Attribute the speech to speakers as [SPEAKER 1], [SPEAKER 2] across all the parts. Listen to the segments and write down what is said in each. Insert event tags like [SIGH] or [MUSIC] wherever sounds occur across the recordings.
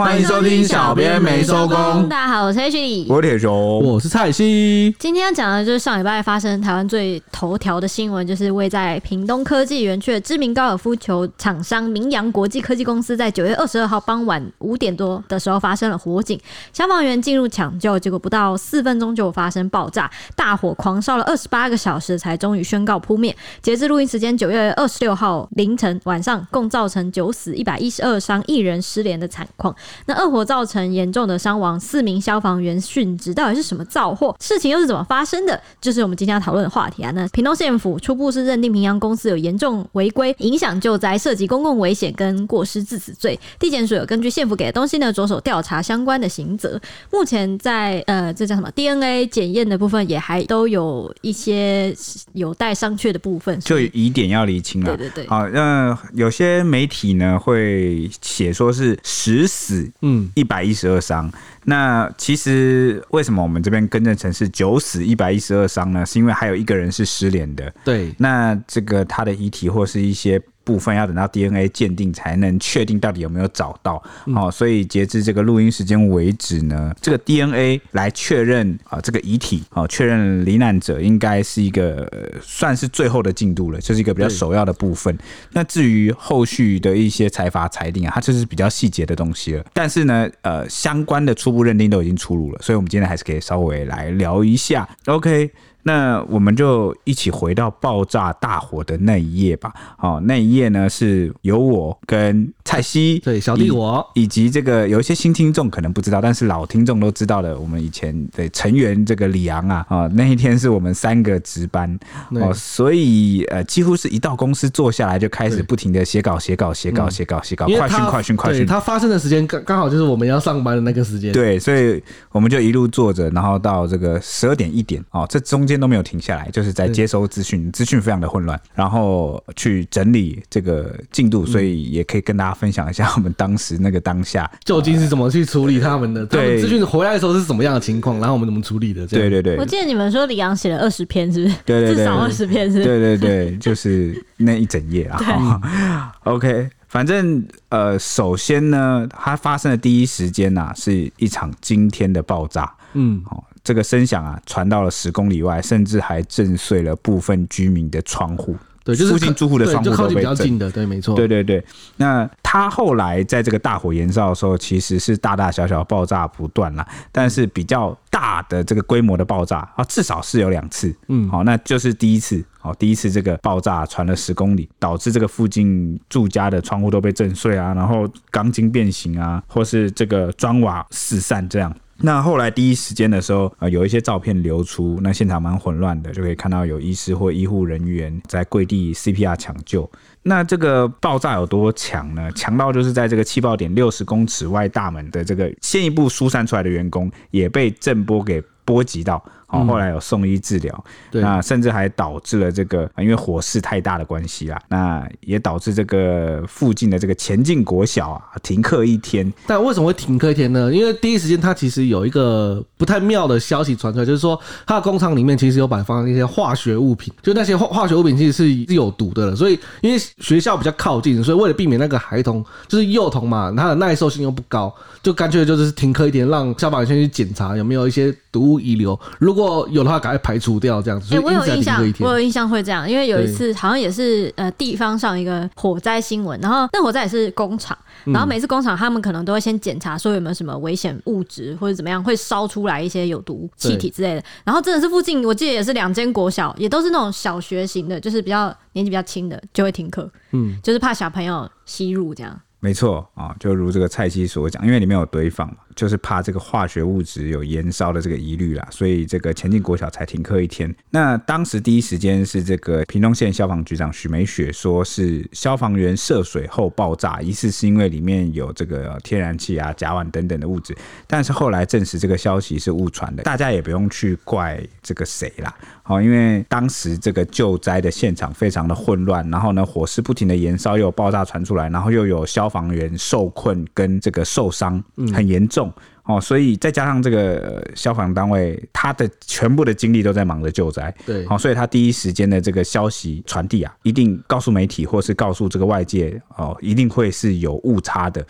[SPEAKER 1] 欢迎收听小编没收工。
[SPEAKER 2] 大家好，我是 H 李，
[SPEAKER 1] 我是铁雄，
[SPEAKER 3] 我是蔡西。
[SPEAKER 2] 今天要讲的就是上礼拜发生台湾最头条的新闻，就是位在屏东科技园区的知名高尔夫球厂商明扬国际科技公司在九月二十二号傍晚五点多的时候发生了火警，消防员进入抢救，结果不到四分钟就发生爆炸，大火狂烧了二十八个小时才终于宣告扑灭。截至录音时间九月二十六号凌晨晚上，共造成九死一百一十二伤，一人失联的惨况。那恶火造成严重的伤亡，四名消防员殉职，到底是什么造祸？事情又是怎么发生的？就是我们今天要讨论的话题啊。那屏东县府初步是认定平阳公司有严重违规、影响救灾、涉及公共危险跟过失致死罪。地检署有根据县府给的东西呢，着手调查相关的刑责。目前在呃，这叫什么 DNA 检验的部分，也还都有一些有待商榷的部分，
[SPEAKER 1] 就疑点要厘清了。
[SPEAKER 2] 对对对。
[SPEAKER 1] 好，那有些媒体呢会写说是十死，嗯，一百一十二伤。那其实为什么我们这边更正成是九死一百一十二伤呢？是因为还有一个人是失联的。
[SPEAKER 3] 对。
[SPEAKER 1] 那这个他的遗体或是一些。部分要等到 DNA 鉴定才能确定到底有没有找到，哦，所以截至这个录音时间为止呢，这个 DNA 来确认啊这个遗体，哦，确认罹难者应该是一个算是最后的进度了，这是一个比较首要的部分。那至于后续的一些财阀裁定啊，它就是比较细节的东西了。但是呢，呃，相关的初步认定都已经出炉了，所以我们今天还是可以稍微来聊一下。OK。那我们就一起回到爆炸大火的那一页吧。好，那一页呢是由我跟蔡西，
[SPEAKER 3] 对，小弟我，
[SPEAKER 1] 以及这个有一些新听众可能不知道，但是老听众都知道的，我们以前的成员这个李昂啊，啊，那一天是我们三个值班哦，所以呃，几乎是一到公司坐下来就开始不停的写稿、写稿、写稿、写稿、写稿，快讯、快讯、快讯。
[SPEAKER 3] 它发生的时间刚刚好就是我们要上班的那个时间，
[SPEAKER 1] 对，所以我们就一路坐着，然后到这个十二点一点哦，这中。间都没有停下来，就是在接收资讯，资讯非常的混乱，然后去整理这个进度，所以也可以跟大家分享一下我们当时那个当下
[SPEAKER 3] 究竟是怎么去处理他们的，对，资讯回来的时候是什么样的情况，然后我们怎么处理的？
[SPEAKER 1] 对对对，
[SPEAKER 2] 我记得你们说李阳写了二十篇，是不是？
[SPEAKER 1] 对对对，
[SPEAKER 2] 至少二十篇是。
[SPEAKER 1] 对对对，就是那一整页啊。[LAUGHS] OK，反正呃，首先呢，它发生的第一时间呐，是一场惊天的爆炸。嗯，好。这个声响啊，传到了十公里外，甚至还震碎了部分居民的窗户。
[SPEAKER 3] 对，就是
[SPEAKER 1] 附近住户的窗户都被震。
[SPEAKER 3] 比较近的，对，没错。
[SPEAKER 1] 对对对。那他后来在这个大火延烧的时候，其实是大大小小爆炸不断啦，但是比较大的这个规模的爆炸啊，至少是有两次。嗯，好，那就是第一次，好，第一次这个爆炸传了十公里，导致这个附近住家的窗户都被震碎啊，然后钢筋变形啊，或是这个砖瓦四散这样。那后来第一时间的时候，呃，有一些照片流出，那现场蛮混乱的，就可以看到有医师或医护人员在跪地 CPR 抢救。那这个爆炸有多强呢？强到就是在这个气爆点六十公尺外大门的这个先一步疏散出来的员工也被震波给波及到。哦，后来有送医治疗，嗯，那甚至还导致了这个，因为火势太大的关系啦，那也导致这个附近的这个前进国小啊停课一天。
[SPEAKER 3] 但为什么会停课一天呢？因为第一时间它其实有一个不太妙的消息传出来，就是说它的工厂里面其实有摆放一些化学物品，就那些化化学物品其实是有毒的了。所以因为学校比较靠近，所以为了避免那个孩童就是幼童嘛，他的耐受性又不高，就干脆就是停课一天，让消防员先去检查有没有一些毒物遗留。如果如果有的话，赶快排除掉这样子。所以
[SPEAKER 2] 我有印象，我有印象会这样，因为有一次好像也是呃地方上一个火灾新闻，然后那火灾也是工厂，然后每次工厂他们可能都会先检查说有没有什么危险物质或者怎么样会烧出来一些有毒气体之类的。然后真的是附近我记得也是两间国小，也都是那种小学型的，就是比较年纪比较轻的就会停课，嗯，就是怕小朋友吸入这样。
[SPEAKER 1] 没错啊，就如这个蔡西所讲，因为里面有堆放嘛。就是怕这个化学物质有燃烧的这个疑虑啦，所以这个前进国小才停课一天。那当时第一时间是这个屏东县消防局长许美雪说，是消防员涉水后爆炸，疑似是因为里面有这个天然气啊、甲烷等等的物质。但是后来证实这个消息是误传的，大家也不用去怪这个谁啦。好，因为当时这个救灾的现场非常的混乱，然后呢火势不停的燃烧，又有爆炸传出来，然后又有消防员受困跟这个受伤很严重。哦，所以再加上这个消防单位，他的全部的精力都在忙着救灾。
[SPEAKER 3] 对，
[SPEAKER 1] 好，所以他第一时间的这个消息传递啊，一定告诉媒体或是告诉这个外界哦，一定会是有误差的。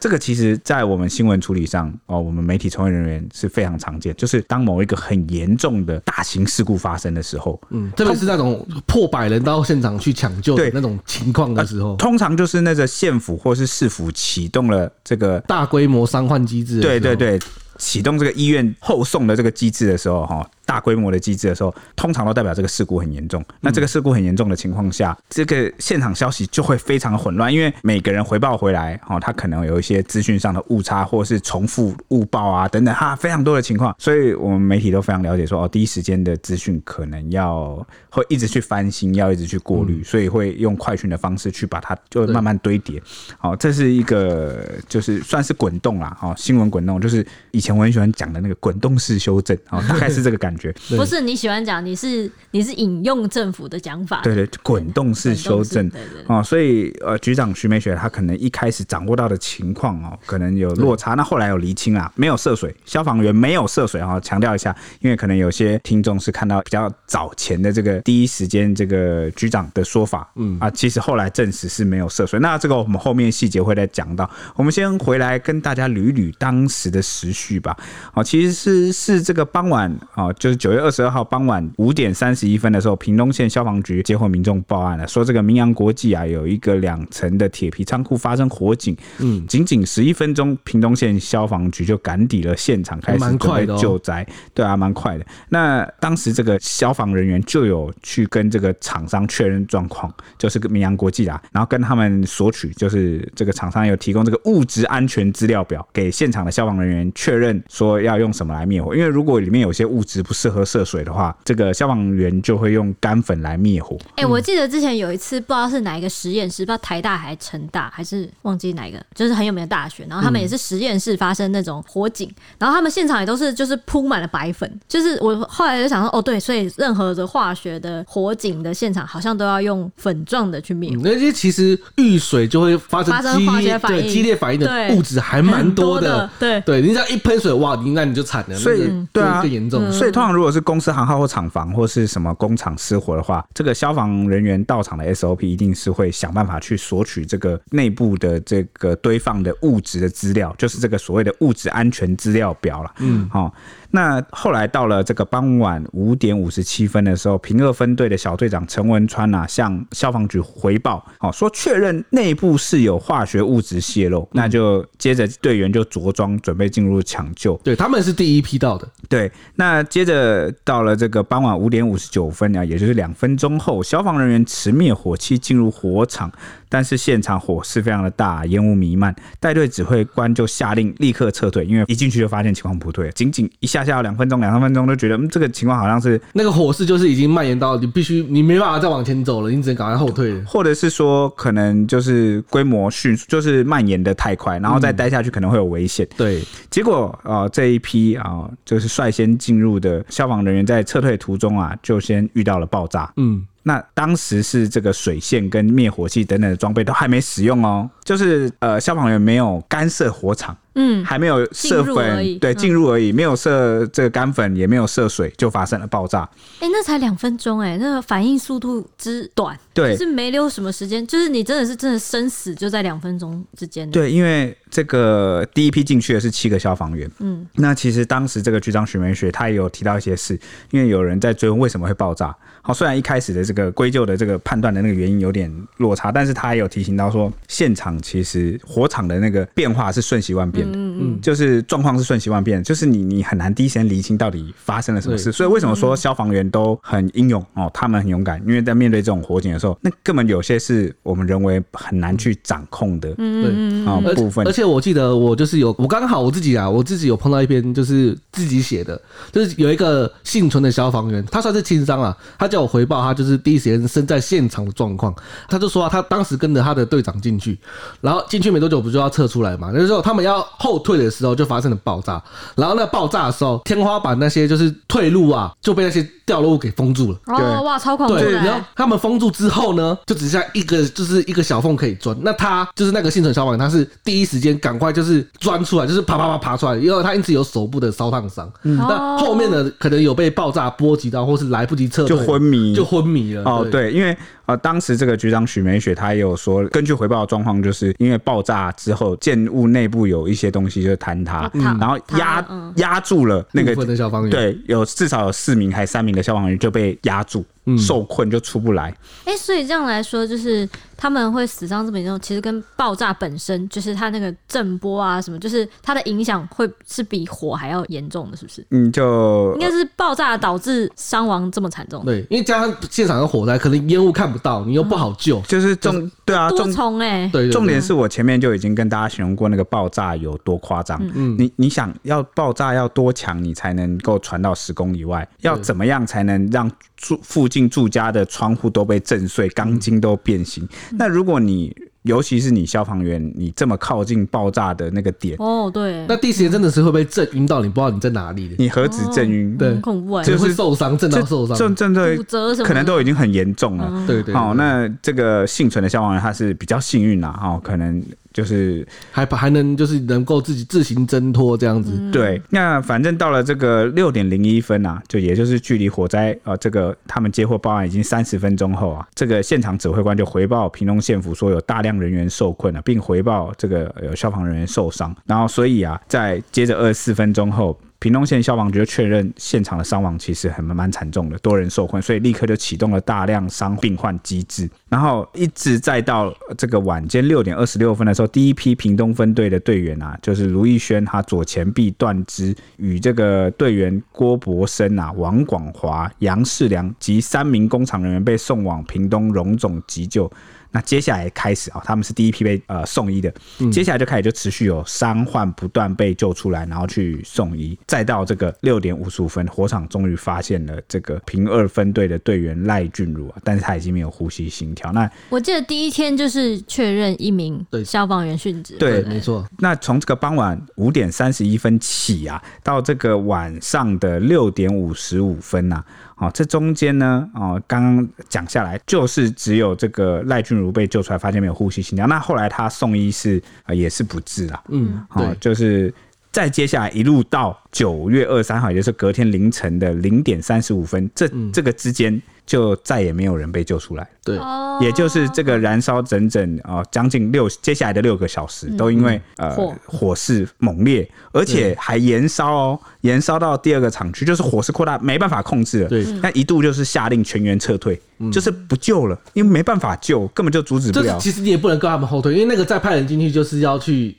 [SPEAKER 1] 这个其实，在我们新闻处理上哦，我们媒体从业人员是非常常见，就是当某一个很严重的大型事故发生的时候，
[SPEAKER 3] 嗯，特别是那种破百人到现场去抢救的那种情况的时候，
[SPEAKER 1] 通常就是那个县府或是市府启动了这个
[SPEAKER 3] 大规模伤患机制，
[SPEAKER 1] 对对对，启动这个医院后送的这个机制的时候，哈。大规模的机制的时候，通常都代表这个事故很严重。那这个事故很严重的情况下，这个现场消息就会非常的混乱，因为每个人回报回来，哦，他可能有一些资讯上的误差，或是重复误报啊等等，哈，非常多的情况。所以我们媒体都非常了解说，哦，第一时间的资讯可能要会一直去翻新，要一直去过滤，所以会用快讯的方式去把它就慢慢堆叠。好，这是一个就是算是滚动啦，哦，新闻滚动，就是以前我很喜欢讲的那个滚动式修正，哦，大概是这个感觉。
[SPEAKER 2] 不是你喜欢讲，你是你是引用政府的讲法，
[SPEAKER 1] 对对，滚动式修正，对对哦，所以呃，局长徐美雪她可能一开始掌握到的情况哦，可能有落差，那后来有厘清啊，没有涉水，消防员没有涉水哈，强调一下，因为可能有些听众是看到比较早前的这个第一时间这个局长的说法，嗯。啊，其实后来证实是没有涉水，那这个我们后面细节会再讲到，我们先回来跟大家捋一捋当时的时序吧，哦，其实是是这个傍晚啊，就。就是九月二十二号傍晚五点三十一分的时候，屏东县消防局接获民众报案了，说这个明阳国际啊有一个两层的铁皮仓库发生火警。嗯，仅仅十一分钟，屏东县消防局就赶抵了现场，开始准备救灾。对啊，蛮快的。那当时这个消防人员就有去跟这个厂商确认状况，就是个明阳国际啊，然后跟他们索取，就是这个厂商有提供这个物质安全资料表给现场的消防人员确认，说要用什么来灭火。因为如果里面有些物质不适合涉水的话，这个消防员就会用干粉来灭火。
[SPEAKER 2] 哎、欸，我记得之前有一次，不知道是哪一个实验室，不知道台大还是成大，还是忘记哪一个，就是很有名的大学。然后他们也是实验室发生那种火警，然后他们现场也都是就是铺满了白粉。就是我后来就想说，哦，对，所以任何的化学的火警的现场，好像都要用粉状的去灭火。
[SPEAKER 3] 那些其实遇水就会发生激烈对激烈反应的物质还蛮多的。对对，你只要一喷水，哇，那你就惨了。
[SPEAKER 1] 所以对啊，
[SPEAKER 3] 更严重。
[SPEAKER 1] 所以通常。如果是公司行号或厂房或是什么工厂失火的话，这个消防人员到场的 SOP 一定是会想办法去索取这个内部的这个堆放的物质的资料，就是这个所谓的物质安全资料表了。嗯，好。那后来到了这个傍晚五点五十七分的时候，平二分队的小队长陈文川啊，向消防局回报，哦说确认内部是有化学物质泄漏，那就接着队员就着装准备进入抢救。
[SPEAKER 3] 对，他们是第一批到的。
[SPEAKER 1] 对，那接着到了这个傍晚五点五十九分啊，也就是两分钟后，消防人员持灭火器进入火场。但是现场火势非常的大，烟雾弥漫，带队指挥官就下令立刻撤退，因为一进去就发现情况不对，仅仅一下下两分钟、两三分钟，都觉得嗯，这个情况好像是
[SPEAKER 3] 那个火势就是已经蔓延到你必须你没办法再往前走了，你只能赶快后退，
[SPEAKER 1] 或者是说可能就是规模迅速，就是蔓延的太快，然后再待下去可能会有危险。
[SPEAKER 3] 嗯、对，
[SPEAKER 1] 结果啊、呃、这一批啊、呃、就是率先进入的消防人员在撤退途中啊就先遇到了爆炸。嗯。那当时是这个水线跟灭火器等等的装备都还没使用哦，就是呃消防员没有干涉火场。嗯，还没有射粉，对，进入而已，没有射这个干粉，也没有射水，就发生了爆炸。
[SPEAKER 2] 哎、欸，那才两分钟，哎，那个反应速度之短，
[SPEAKER 1] 对，
[SPEAKER 2] 是没留什么时间，就是你真的是真的生死就在两分钟之间。
[SPEAKER 1] 对，因为这个第一批进去的是七个消防员，嗯，那其实当时这个局长许梅雪他也有提到一些事，因为有人在追问为什么会爆炸。好，虽然一开始的这个归咎的这个判断的那个原因有点落差，但是他也有提醒到说，现场其实火场的那个变化是瞬息万变。嗯嗯，就是状况是瞬息万变，就是你你很难第一时间厘清到底发生了什么事。所以为什么说消防员都很英勇哦？他们很勇敢，因为在面对这种火警的时候，那根本有些是我们人为很难去掌控的，对啊部分。
[SPEAKER 3] 而且我记得我就是有我刚好我自己啊，我自己有碰到一篇就是自己写的，就是有一个幸存的消防员，他算是轻伤啊，他叫我回报他就是第一时间身在现场的状况，他就说他当时跟着他的队长进去，然后进去没多久不就要撤出来嘛？那时候他们要后退的时候就发生了爆炸，然后那爆炸的时候，天花板那些就是退路啊，就被那些掉落物给封住了。
[SPEAKER 2] 哦，哇，超恐怖！
[SPEAKER 3] 对，然后他们封住之后呢，就只剩下一个就是一个小缝可以钻。那他就是那个幸存消防员，他是第一时间赶快就是钻出来，就是啪啪啪爬出来，因为他因此有手部的烧烫伤。嗯，那后面的可能有被爆炸波及到，或是来不及撤退，
[SPEAKER 1] 就昏迷，
[SPEAKER 3] 就昏迷了。
[SPEAKER 1] 哦，对，因为。呃，当时这个局长许美雪，她也有说，根据回报的状况，就是因为爆炸之后，建物内部有一些东西就坍塌，嗯、然后压压、嗯、住了那个
[SPEAKER 3] 消防员，
[SPEAKER 1] 对，有至少有四名还三名的消防员就被压住。受困就出不来。
[SPEAKER 2] 哎、欸，所以这样来说，就是他们会死伤这么严重，其实跟爆炸本身，就是它那个震波啊什么，就是它的影响会是比火还要严重的，是不是？
[SPEAKER 1] 嗯，就
[SPEAKER 2] 应该是爆炸导致伤亡这么惨重。
[SPEAKER 3] 对，因为加上现场的火灾，可能烟雾看不到，你又不好救，嗯、
[SPEAKER 1] 就是重对啊，
[SPEAKER 2] 重重哎、欸，
[SPEAKER 3] 对，
[SPEAKER 1] 重点是我前面就已经跟大家形容过那个爆炸有多夸张。嗯，你你想要爆炸要多强，你才能够传到十公里外？要怎么样才能让住附近住家的窗户都被震碎，钢筋都变形。嗯、那如果你尤其是你消防员，你这么靠近爆炸的那个点，
[SPEAKER 2] 哦，对，
[SPEAKER 3] 那第一时间真的是会被震晕到，你不知道你在哪里的。
[SPEAKER 1] 你何止震晕？对，
[SPEAKER 2] 很恐怖啊，
[SPEAKER 3] 就是受伤，震到受伤，
[SPEAKER 1] 震震的骨折什么，可能都已经很严重了。
[SPEAKER 3] 对对，对。
[SPEAKER 1] 好，那这个幸存的消防员他是比较幸运啦，哈，可能。就是
[SPEAKER 3] 还还能就是能够自己自行挣脱这样子，
[SPEAKER 1] 嗯、对。那反正到了这个六点零一分啊，就也就是距离火灾啊、呃、这个他们接获报案已经三十分钟后啊，这个现场指挥官就回报平东县府说有大量人员受困了、啊，并回报这个有消防人员受伤。然后所以啊，在接着二十四分钟后。屏东县消防局就确认现场的伤亡其实很蛮惨重的，多人受困，所以立刻就启动了大量伤病患机制，然后一直再到这个晚间六点二十六分的时候，第一批屏东分队的队员啊，就是卢义轩，他左前臂断肢，与这个队员郭博生啊、王广华、杨世良及三名工厂人员被送往屏东荣总急救。那接下来开始啊，他们是第一批被呃送医的，接下来就开始就持续有伤患不断被救出来，然后去送医，再到这个六点五十五分，火场终于发现了这个平二分队的队员赖俊儒啊，但是他已经没有呼吸心跳。那
[SPEAKER 2] 我记得第一天就是确认一名消防员殉职，
[SPEAKER 1] 对，
[SPEAKER 3] 没错。
[SPEAKER 1] 那从这个傍晚五点三十一分起啊，到这个晚上的六点五十五分呐。哦，这中间呢，哦，刚刚讲下来就是只有这个赖俊如被救出来，发现没有呼吸心跳。那后来他送医是呃也是不治啊。嗯，好、哦，就是再接下来一路到九月二十三号，也就是隔天凌晨的零点三十五分，这这个之间。就再也没有人被救出来。
[SPEAKER 3] 对，
[SPEAKER 1] 也就是这个燃烧整整啊将近六接下来的六个小时，都因为呃火势猛烈，而且还延烧哦，延烧到第二个厂区，就是火势扩大，没办法控制了。对，那一度就是下令全员撤退，就是不救了，因为没办法救，根本就阻止不了。
[SPEAKER 3] 其实你也不能跟他们后退，因为那个再派人进去就是要去。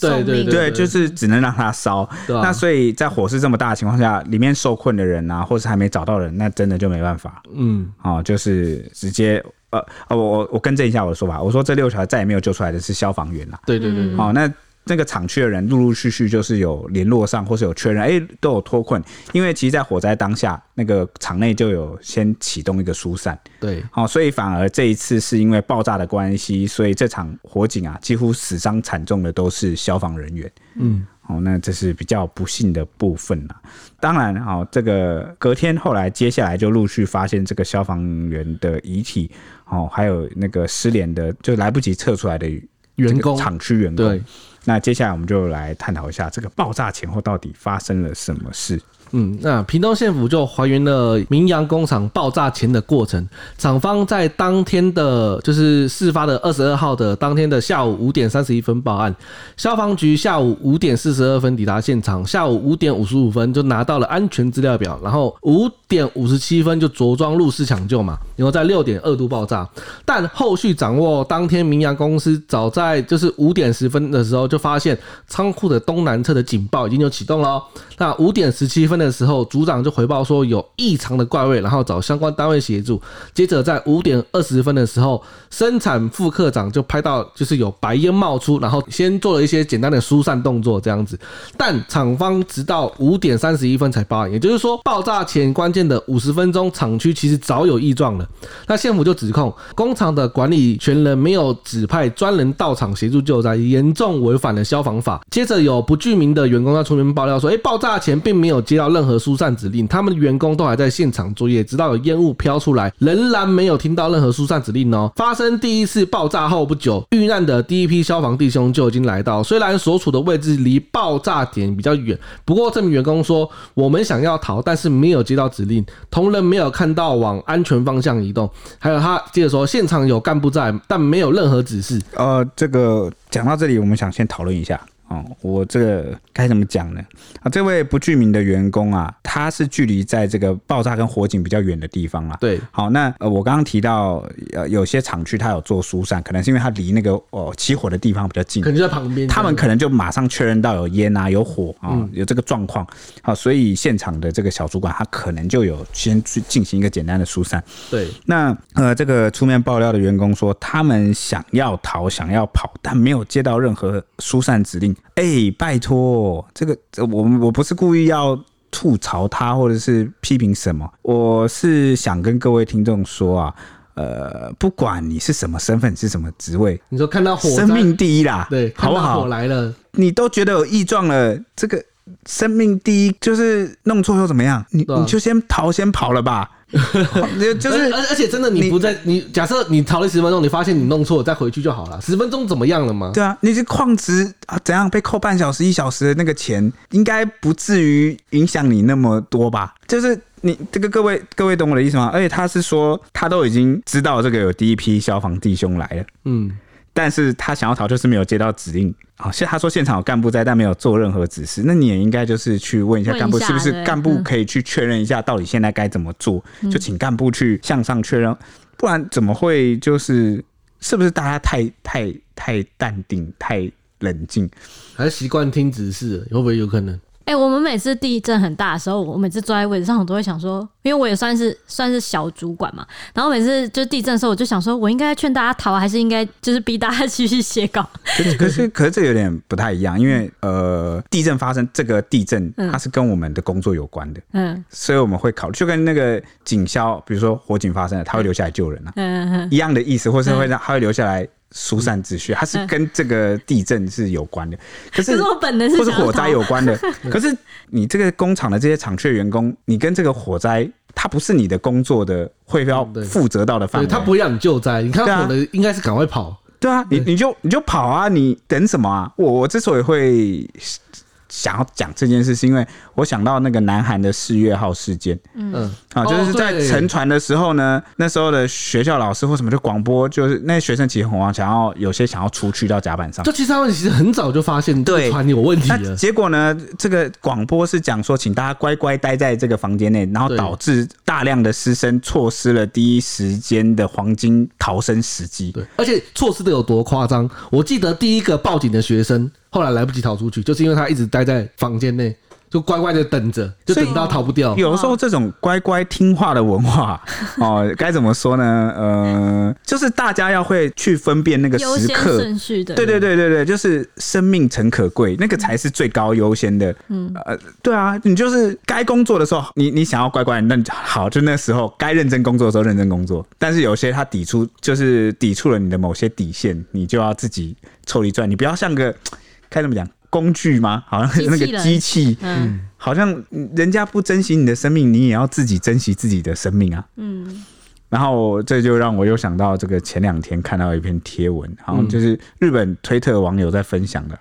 [SPEAKER 3] 对对对，
[SPEAKER 1] 就是只能让它烧。那所以在火势这么大的情况下，里面受困的人啊，或是还没找到人，那真的就没办法。嗯，哦，就是直接呃呃，我我我更正一下我的说法，我说这六条再也没有救出来的是消防员啦。
[SPEAKER 3] 对对对，
[SPEAKER 1] 哦那。那个厂区的人陆陆续续就是有联络上，或是有确认，哎、欸，都有脱困。因为其实，在火灾当下，那个厂内就有先启动一个疏散。
[SPEAKER 3] 对，
[SPEAKER 1] 好，所以反而这一次是因为爆炸的关系，所以这场火警啊，几乎死伤惨重的都是消防人员。嗯，好，那这是比较不幸的部分啊。当然，哦，这个隔天后来接下来就陆续发现这个消防员的遗体，哦，还有那个失联的，就来不及撤出来的员工，厂区员工。对。那接下来我们就来探讨一下这个爆炸前后到底发生了什么事。
[SPEAKER 3] 嗯，那屏东县府就还原了明扬工厂爆炸前的过程。厂方在当天的，就是事发的二十二号的当天的下午五点三十一分报案，消防局下午五点四十二分抵达现场，下午五点五十五分就拿到了安全资料表，然后五点五十七分就着装入室抢救嘛，然后在六点二度爆炸。但后续掌握，当天明扬公司早在就是五点十分的时候就发现仓库的东南侧的警报已经就启动了。那五点十七分。的时候，组长就回报说有异常的怪味，然后找相关单位协助。接着在五点二十分的时候，生产副科长就拍到就是有白烟冒出，然后先做了一些简单的疏散动作这样子。但厂方直到五点三十一分才报案，也就是说爆炸前关键的五十分钟，厂区其实早有异状了。那县府就指控工厂的管理权人没有指派专人到场协助救灾，严重违反了消防法。接着有不具名的员工要出面爆料说，诶，爆炸前并没有接到任何疏散指令，他们的员工都还在现场作业，直到有烟雾飘出来，仍然没有听到任何疏散指令哦。发生第一次爆炸后不久，遇难的第一批消防弟兄就已经来到，虽然所处的位置离爆炸点比较远，不过这名员工说，我们想要逃，但是没有接到指令，同仁没有看到往安全方向移动，还有他接着说，现场有干部在，但没有任何指示。
[SPEAKER 1] 呃，这个讲到这里，我们想先讨论一下。哦，我这个该怎么讲呢？啊，这位不具名的员工啊，他是距离在这个爆炸跟火警比较远的地方啦。
[SPEAKER 3] 对，
[SPEAKER 1] 好，那呃，我刚刚提到呃，有些厂区他有做疏散，可能是因为他离那个哦起火的地方比较近，
[SPEAKER 3] 可能就在旁边，
[SPEAKER 1] 他们可能就马上确认到有烟啊、有火啊、哦、有这个状况，好，所以现场的这个小主管他可能就有先去进行一个简单的疏散。
[SPEAKER 3] 对，那
[SPEAKER 1] 呃，这个出面爆料的员工说，他们想要逃、想要跑，但没有接到任何疏散指令。哎、欸，拜托，这个我我不是故意要吐槽他，或者是批评什么，我是想跟各位听众说啊，呃，不管你是什么身份，是什么职位，
[SPEAKER 3] 你说看到火，
[SPEAKER 1] 生命第一啦，
[SPEAKER 3] 对，
[SPEAKER 1] 好不好？
[SPEAKER 3] 火来了，
[SPEAKER 1] 你都觉得有异状了，这个生命第一，就是弄错又怎么样？你你就先逃，先跑了吧。[LAUGHS] 就是，
[SPEAKER 3] 而而且真的，你不在，你假设你逃了十分钟，你发现你弄错了，再回去就好了。十分钟怎么样了吗？
[SPEAKER 1] 对啊，你这矿值啊，怎样被扣半小时、一小时的那个钱，应该不至于影响你那么多吧？就是你这个各位各位懂我的意思吗？而且他是说，他都已经知道这个有第一批消防弟兄来了，嗯。但是他想要逃，就是没有接到指令。好，现他说现场有干部在，但没有做任何指示。那你也应该就是去问一下干部，是不是干部可以去确认一下，到底现在该怎么做？就请干部去向上确认，不然怎么会就是是不是大家太太太淡定、太冷静，
[SPEAKER 3] 还是习惯听指示？会不会有可能？
[SPEAKER 2] 哎、欸，我们每次地震很大的时候，我每次坐在位置上，我都会想说，因为我也算是算是小主管嘛。然后每次就地震的时候，我就想说，我应该劝大家逃，还是应该就是逼大家 [LAUGHS] 继续写稿？
[SPEAKER 1] 可是可是可是这有点不太一样，因为呃，地震发生，这个地震它是跟我们的工作有关的，嗯，所以我们会考虑，就跟那个警消，比如说火警发生了，他会留下来救人啊，嗯嗯，一样的意思，或是会让他会留下来。疏散秩序，它是跟这个地震是有关的，[LAUGHS] 可是
[SPEAKER 2] 我本能是
[SPEAKER 1] 或是火灾有关的。[LAUGHS] 可是你这个工厂的这些厂区员工，你跟这个火灾，它不是你的工作的会要负责到的范围，
[SPEAKER 3] 他不会让你救灾。你看到火的应该是赶快跑，
[SPEAKER 1] 对啊，你你就你就跑啊，你等什么啊？我我之所以会。想要讲这件事，是因为我想到那个南韩的四月号事件。嗯，啊，就是在沉船的时候呢，那时候的学校老师或什么就广播，就是那些学生其实很慌，想要有些想要出去到甲板上。
[SPEAKER 3] 就其实他们其实很早就发现对船有问题了。
[SPEAKER 1] 结果呢，这个广播是讲说，请大家乖乖待在这个房间内，然后导致大量的师生错失了第一时间的黄金逃生时机。
[SPEAKER 3] 对，而且错失的有多夸张？我记得第一个报警的学生。后来来不及逃出去，就是因为他一直待在房间内，就乖乖的等着，就等到逃不掉。
[SPEAKER 1] 有时候这种乖乖听话的文化，[LAUGHS] 哦，该怎么说呢？呃，就是大家要会去分辨那个时刻
[SPEAKER 2] 顺序的。
[SPEAKER 1] 对对对对对，就是生命诚可贵，那个才是最高优先的。嗯，呃，对啊，你就是该工作的时候，你你想要乖乖，那好，就那时候该认真工作的时候认真工作。但是有些他抵触，就是抵触了你的某些底线，你就要自己抽离转，你不要像个。该怎么讲？工具吗？好像是那个机器，嗯，好像人家不珍惜你的生命，你也要自己珍惜自己的生命啊。嗯，然后这就让我又想到这个前两天看到一篇贴文，好像就是日本推特网友在分享的，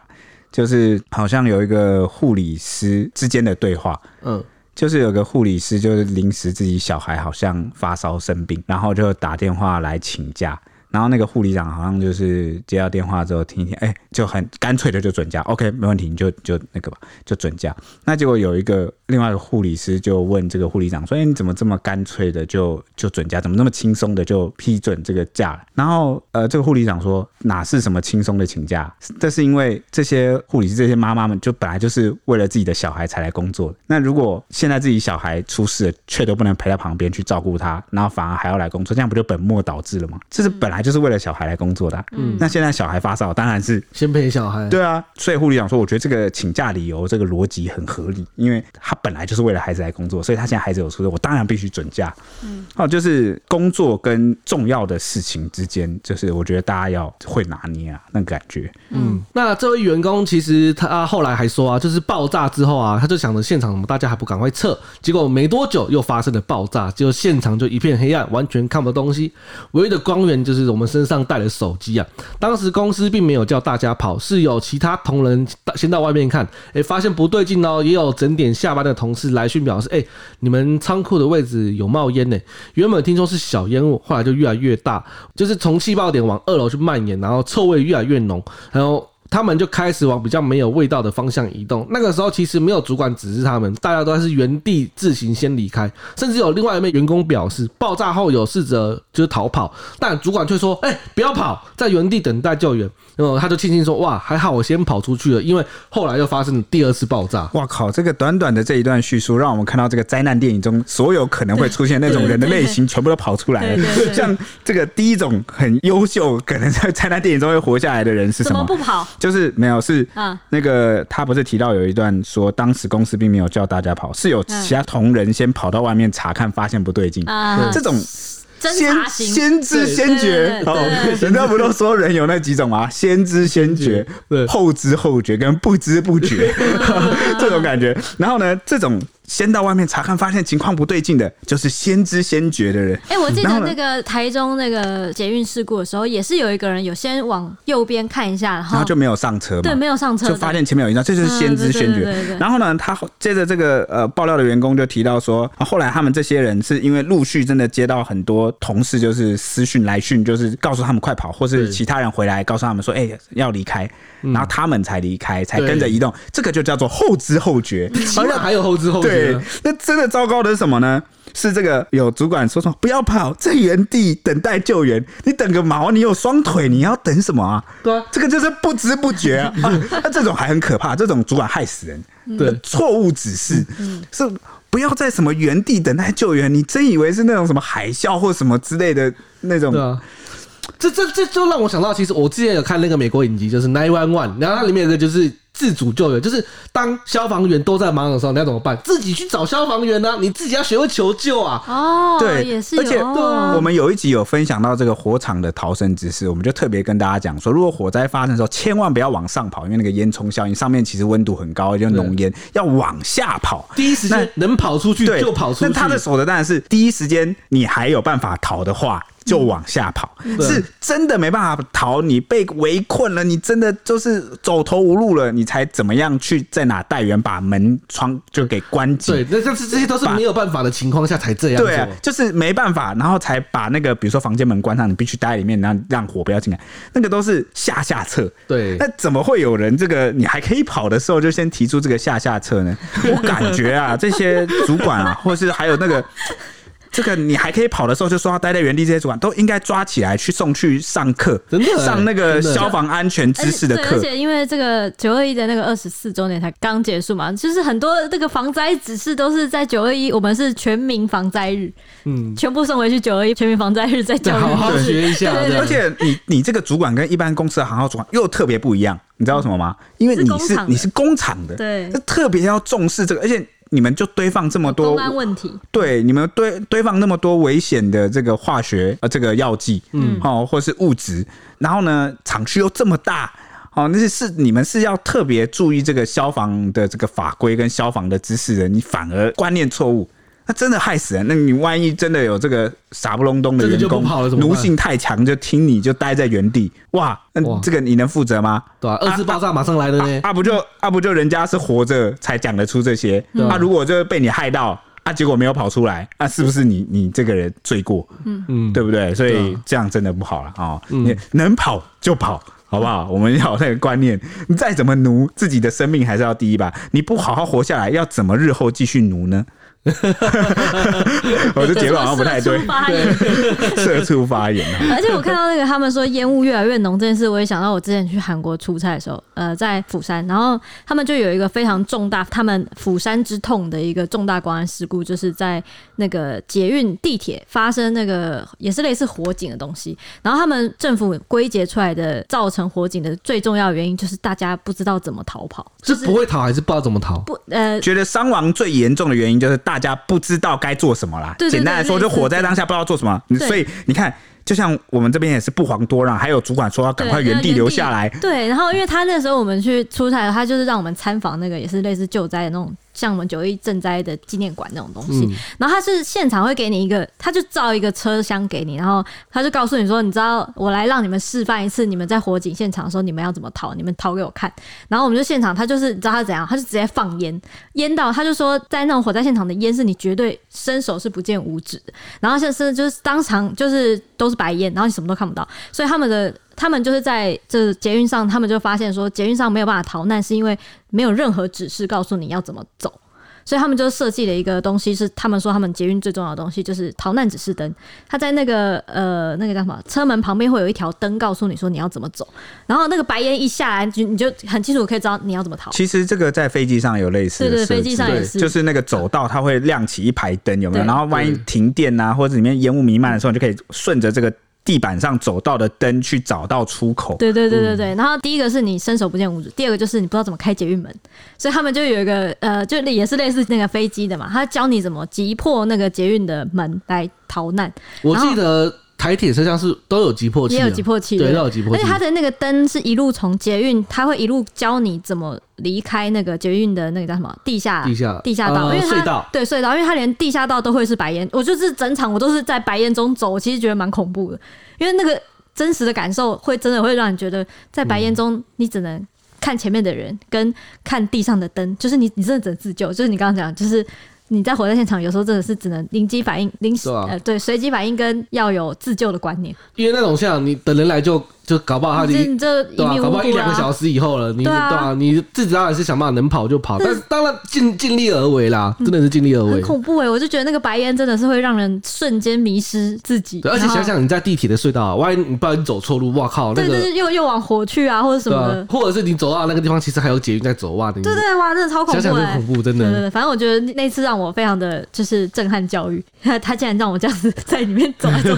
[SPEAKER 1] 就是好像有一个护理师之间的对话，嗯，就是有个护理师就是临时自己小孩好像发烧生病，然后就打电话来请假。然后那个护理长好像就是接到电话之后听一听，哎，就很干脆的就准假，OK，没问题，你就就那个吧，就准假。那结果有一个另外一个护理师就问这个护理长说：“哎，你怎么这么干脆的就就准假？怎么那么轻松的就批准这个假？”然后呃，这个护理长说：“哪是什么轻松的请假？这是因为这些护理师、这些妈妈们就本来就是为了自己的小孩才来工作的。那如果现在自己小孩出事了，却都不能陪在旁边去照顾他，然后反而还要来工作，这样不就本末倒置了吗？这是本来就是为了小孩来工作的啊。嗯，那现在小孩发烧，当然是
[SPEAKER 3] 先陪小孩。
[SPEAKER 1] 对啊，所以护理长说，我觉得这个请假理由这个逻辑很合理，因为他本来就是为了孩子来工作，所以他现在孩子有出事，我当然必须准假。嗯，哦，就是工作跟重要的事情之间，就是我觉得大家要会拿捏啊，那个感觉。
[SPEAKER 3] 嗯，那这位员工其实他后来还说啊，就是爆炸之后啊，他就想着现场怎么大家还不赶快撤，结果没多久又发生了爆炸，结果现场就一片黑暗，完全看不到东西，唯一的光源就是我们身上带了手机啊。当时公司并没有叫大家跑，是有其他同仁先到外面看，哎，发现不对劲哦，也有整点下班的同事来讯表示，哎，你们仓库的位置有冒烟呢。原本听说是小烟雾，后来就越来越大，就是从气爆点往二楼去蔓延，然后臭味越来越浓，然后。他们就开始往比较没有味道的方向移动。那个时候其实没有主管指示他们，大家都还是原地自行先离开。甚至有另外一位员工表示，爆炸后有试着就是逃跑，但主管却说：“哎，不要跑，在原地等待救援。”然后他就庆幸说：“哇，还好我先跑出去了，因为后来又发生了第二次爆炸。”
[SPEAKER 1] 哇靠！这个短短的这一段叙述，让我们看到这个灾难电影中所有可能会出现那种人的类型，全部都跑出来了。像这个第一种很优秀，可能在灾难电影中会活下来的人是什
[SPEAKER 2] 么不跑？
[SPEAKER 1] 就是没有，是那个他不是提到有一段说，当时公司并没有叫大家跑，是有其他同仁先跑到外面查看，发现不对劲。这种先先知先觉，哦，人家不都说人有那几种吗？先知先觉，后知后觉，跟不知不觉 [LAUGHS] 这种感觉。然后呢，这种。先到外面查看，发现情况不对劲的，就是先知先觉的人。
[SPEAKER 2] 哎、欸，我记得那个台中那个捷运事故的时候，也是有一个人有先往右边看一下，然
[SPEAKER 1] 后，就没有上车嘛。
[SPEAKER 2] 对，没有上车，
[SPEAKER 1] 就发现前面有一张，这就是先知先觉。然后呢，他接着这个呃爆料的员工就提到说，后来他们这些人是因为陆续真的接到很多同事就是私讯来讯，就是告诉他们快跑，或是其他人回来告诉他们说，哎、欸，要离开。然后他们才离开，才跟着移动，这个就叫做后知后觉。
[SPEAKER 3] 好像还有后知后觉。[LAUGHS]
[SPEAKER 1] 对，那真的糟糕的是什么呢？是这个有主管说说不要跑，在原地等待救援。你等个毛？你有双腿，你要等什么啊？
[SPEAKER 3] 对啊，
[SPEAKER 1] 这个就是不知不觉 [LAUGHS] 啊。那这种还很可怕，这种主管害死人。对，错误指示是不要在什么原地等待救援。你真以为是那种什么海啸或什么之类的那种？对啊。
[SPEAKER 3] 这这这就让我想到，其实我之前有看那个美国影集，就是 Nine One One，然后它里面有个就是自主救援，就是当消防员都在忙的时候，你要怎么办？自己去找消防员呢、啊？你自己要学会求救啊！
[SPEAKER 2] 哦，
[SPEAKER 1] 对，
[SPEAKER 2] 也是。
[SPEAKER 1] 而且我们有一集有分享到这个火场的逃生知识，我们就特别跟大家讲说，如果火灾发生的时候，千万不要往上跑，因为那个烟囱效应，上面其实温度很高，就浓烟，要往下跑。
[SPEAKER 3] 第一时间能跑出去就跑出去。
[SPEAKER 1] 那他的守的当然是第一时间，你还有办法逃的话。就往下跑，是真的没办法逃，你被围困了，你真的就是走投无路了，你才怎么样去在哪带援，把门窗就给关紧。
[SPEAKER 3] 对，那这是这些都是没有办法的情况下才这样。
[SPEAKER 1] 对啊，就是没办法，然后才把那个比如说房间门关上，你必须待在里面，然后让火不要进来。那个都是下下策。
[SPEAKER 3] 对，
[SPEAKER 1] 那怎么会有人这个你还可以跑的时候就先提出这个下下策呢？我感觉啊，这些主管啊，或是还有那个。这个你还可以跑的时候，就说要待在原地，这些主管都应该抓起来去送去上课，
[SPEAKER 3] 真的
[SPEAKER 1] 上那个消防安全知识的课。
[SPEAKER 2] 而且因为这个九二一的那个二十四周年才刚结束嘛，就是很多这个防灾指示都是在九二一，我们是全民防灾日，嗯，全部送回去九二一全民防灾日再教育，
[SPEAKER 3] 好好学一下。
[SPEAKER 1] 而且你你这个主管跟一般公司的行号主管又特别不一样，你知道什么吗？因为你是，是你是工厂的，
[SPEAKER 2] 对，
[SPEAKER 1] 特别要重视这个，而且。你们就堆放这么多公
[SPEAKER 2] 安问题，
[SPEAKER 1] 对，你们堆堆放那么多危险的这个化学呃这个药剂，嗯，哦，或是物质，然后呢，厂区又这么大，哦，那是是你们是要特别注意这个消防的这个法规跟消防的知识的，你反而观念错误。那真的害死人！那你万一真的有这个傻不隆咚的员工，奴性太强，就听你就待在原地，哇！那这个你能负责吗？
[SPEAKER 3] 对啊，二次爆炸马上来了呢。
[SPEAKER 1] 啊，啊不就啊不就人家是活着才讲得出这些，啊如果就被你害到。啊，结果没有跑出来，那、啊、是不是你你这个人罪过？嗯嗯，对不对？所以这样真的不好了啊、哦！你能跑就跑。好不好？我们要有那个观念，你再怎么奴，自己的生命还是要第一吧。你不好好活下来，要怎么日后继续奴呢？[LAUGHS] 我的结论好像不太对，社畜发言。[LAUGHS]
[SPEAKER 2] 而且我看到那个他们说烟雾越来越浓这件事，我也想到我之前去韩国出差的时候，呃，在釜山，然后他们就有一个非常重大，他们釜山之痛的一个重大公安事故，就是在那个捷运地铁发生那个也是类似火警的东西，然后他们政府归结出来的造成火警的最重要原因就是大家不知道怎么逃跑，
[SPEAKER 3] 就是不会逃还是不知道怎么逃？
[SPEAKER 2] 不，呃，
[SPEAKER 1] 觉得伤亡最严重的原因就是大。大家不知道该做什么啦。简单来说，就火在当下，不知道做什么。所以你看，就像我们这边也是不遑多让，还有主管说要赶快原地留下来。
[SPEAKER 2] 对，然后因为他那时候我们去出差，他就是让我们参访那个也是类似救灾的那种。像我们九一赈灾的纪念馆那种东西，嗯、然后他是现场会给你一个，他就造一个车厢给你，然后他就告诉你说，你知道我来让你们示范一次，你们在火警现场的时候，你们要怎么逃，你们逃给我看。然后我们就现场，他就是你知道他怎样，他就直接放烟，烟到他就说，在那种火灾现场的烟是你绝对伸手是不见五指的，然后现在是就是当场就是都是白烟，然后你什么都看不到，所以他们的。他们就是在这捷运上，他们就发现说，捷运上没有办法逃难，是因为没有任何指示告诉你要怎么走，所以他们就设计了一个东西，是他们说他们捷运最重要的东西就是逃难指示灯。它在那个呃那个叫什么车门旁边会有一条灯，告诉你说你要怎么走，然后那个白烟一下来，就你就很清楚可以知道你要怎么逃。
[SPEAKER 1] 其实这个在飞机上有类似的，
[SPEAKER 2] 对对，飞机上也是，
[SPEAKER 1] 就是那个走道它会亮起一排灯，有没有？然后万一停电啊，或者里面烟雾弥漫的时候，你就可以顺着这个。地板上走道的灯去找到出口。
[SPEAKER 2] 对对对对对。然后第一个是你伸手不见五指，第二个就是你不知道怎么开捷运门，所以他们就有一个呃，就也是类似那个飞机的嘛，他教你怎么击破那个捷运的门来逃难。
[SPEAKER 3] 我记得。台铁车厢是都有急迫器，
[SPEAKER 2] 也有急迫器，
[SPEAKER 3] 对，都有急迫器。
[SPEAKER 2] 而且它的那个灯是一路从捷运，它会一路教你怎么离开那个捷运的那个叫什么地下
[SPEAKER 3] 地下
[SPEAKER 2] 地下道，
[SPEAKER 3] 呃、
[SPEAKER 2] 因为它
[SPEAKER 3] 隧道
[SPEAKER 2] 对隧道，因为它连地下道都会是白烟。我就是整场我都是在白烟中走，我其实觉得蛮恐怖的，因为那个真实的感受会真的会让你觉得在白烟中你只能看前面的人跟看地上的灯，就是你你真的只能自救，就是你刚刚讲就是。你在火灾现场，有时候真的是只能临机反应，临时呃对随机反应跟要有自救的观念。
[SPEAKER 3] 因为那种像你等人来就。就搞不好他就
[SPEAKER 2] 你这
[SPEAKER 3] 对吧？搞不好一两个小时以后了，你对啊，你自己当然是想办法能跑就跑，但是当然尽尽力而为啦，真的是尽力而为。
[SPEAKER 2] 很恐怖哎，我就觉得那个白烟真的是会让人瞬间迷失自己。
[SPEAKER 3] 而且想想你在地铁的隧道，万一你不然你走错路，哇靠，那个
[SPEAKER 2] 又又往火去啊，或者什么的，
[SPEAKER 3] 或者是你走到那个地方，其实还有捷运在走哇，
[SPEAKER 2] 对对哇，真的超恐怖，
[SPEAKER 3] 想想很恐怖，真的。
[SPEAKER 2] 对对，反正我觉得那次让我非常的就是震撼教育，他 [LAUGHS] 他竟然让我这样子在里面走来走，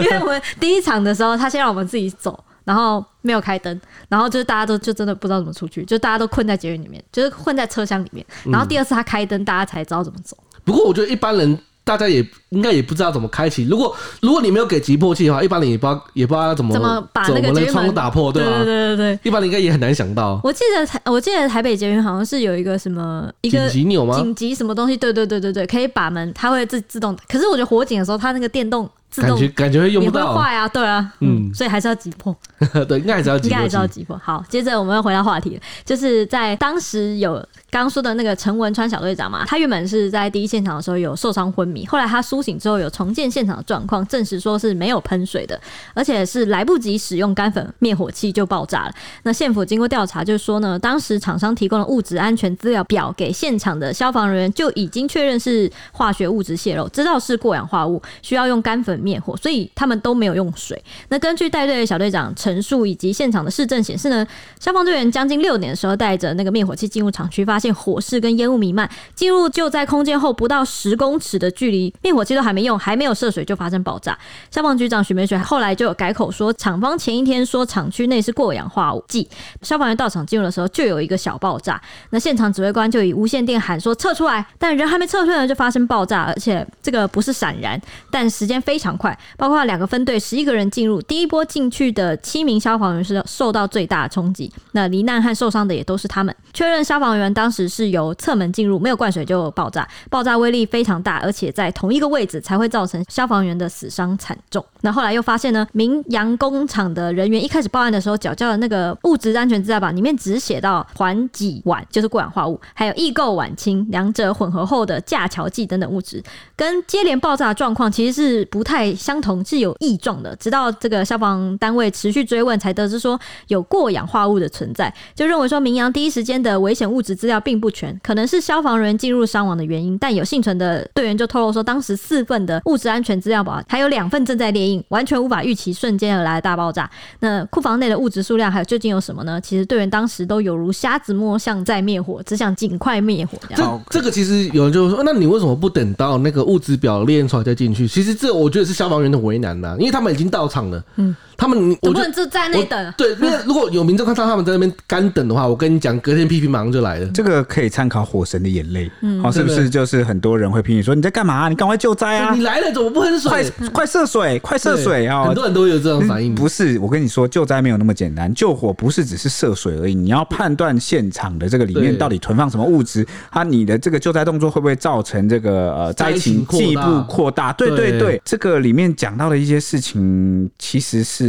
[SPEAKER 2] 因为我们第一场的时候，他先让我们自己走。然后没有开灯，然后就是大家都就真的不知道怎么出去，就大家都困在捷运里面，就是困在车厢里面。然后第二次他开灯，大家才知道怎么走。
[SPEAKER 3] 不过我觉得一般人。大家也应该也不知道怎么开启。如果如果你没有给急迫器的话，一般人也不知道也不知道要怎么
[SPEAKER 2] 怎么把那个
[SPEAKER 3] 窗户打破，对吧？对对对对，一般人应该也很难想到。
[SPEAKER 2] 我记得台我记得台北捷运好像是有一个什么一个
[SPEAKER 3] 紧急钮吗？
[SPEAKER 2] 紧急什么东西？对对对对对，可以把门，它会自自动。可是我觉得火警的时候，它那个电动自动
[SPEAKER 3] 感觉感觉会用不到，
[SPEAKER 2] 坏啊，对啊，嗯，所以还是要挤破。[LAUGHS]
[SPEAKER 3] 对，应该还是要应该还
[SPEAKER 2] 是要击破。好，接着我们要回到话题，就是在当时有。刚说的那个陈文川小队长嘛，他原本是在第一现场的时候有受伤昏迷，后来他苏醒之后有重建现场的状况，证实说是没有喷水的，而且是来不及使用干粉灭火器就爆炸了。那县府经过调查就是说呢，当时厂商提供了物质安全资料表给现场的消防人员，就已经确认是化学物质泄漏，知道是过氧化物，需要用干粉灭火，所以他们都没有用水。那根据带队的小队长陈述以及现场的市政显示呢，消防队员将近六点的时候带着那个灭火器进入厂区，发发现。火势跟烟雾弥漫，进入就在空间后不到十公尺的距离，灭火器都还没用，还没有涉水就发生爆炸。消防局长许梅水后来就有改口说，厂方前一天说厂区内是过氧化物剂，消防员到场进入的时候就有一个小爆炸，那现场指挥官就以无线电喊说撤出来，但人还没撤出来就发生爆炸，而且这个不是闪燃，但时间非常快，包括两个分队十一个人进入，第一波进去的七名消防员是受到最大的冲击，那罹难和受伤的也都是他们。确认消防员当。当时是由侧门进入，没有灌水就爆炸，爆炸威力非常大，而且在同一个位置才会造成消防员的死伤惨重。那后来又发现呢，明阳工厂的人员一开始报案的时候，缴交的那个物质安全资料表里面只写到环己烷，就是过氧化物，还有异构烷烃，两者混合后的架桥剂等等物质，跟接连爆炸状况其实是不太相同，是有异状的。直到这个消防单位持续追问，才得知说有过氧化物的存在，就认为说明阳第一时间的危险物质资料并不全，可能是消防人员进入伤亡的原因。但有幸存的队员就透露说，当时四份的物质安全资料表还有两份正在列印，完全无法预期瞬间而来的大爆炸。那库房内的物质数量还有究竟有什么呢？其实队员当时都有如瞎子摸象在灭火，只想尽快灭火这样。
[SPEAKER 3] 这这个其实有人就说，那你为什么不等到那个物质表列印出来再进去？其实这我觉得是消防员的为难呐，因为他们已经到场了。嗯。他们，我
[SPEAKER 2] 不能就在那等。
[SPEAKER 3] 对，因为 [LAUGHS] 如果有民众看到他们在那边干等的话，我跟你讲，隔天批评马上就来了。
[SPEAKER 1] 这个可以参考《火神的眼泪》，好，是不是？就是很多人会批评说你在干嘛？你赶快救灾啊！
[SPEAKER 3] 你来了怎么不喷水？
[SPEAKER 1] 快快涉水，快涉水啊！
[SPEAKER 3] 很多人都有这种反应。
[SPEAKER 1] 不是，我跟你说，救灾没有那么简单。救火不是只是涉水而已，你要判断现场的这个里面到底存放什么物质，它你的这个救灾动作会不会造成这个呃灾情进一步扩大？对对对，这个里面讲到的一些事情其实是。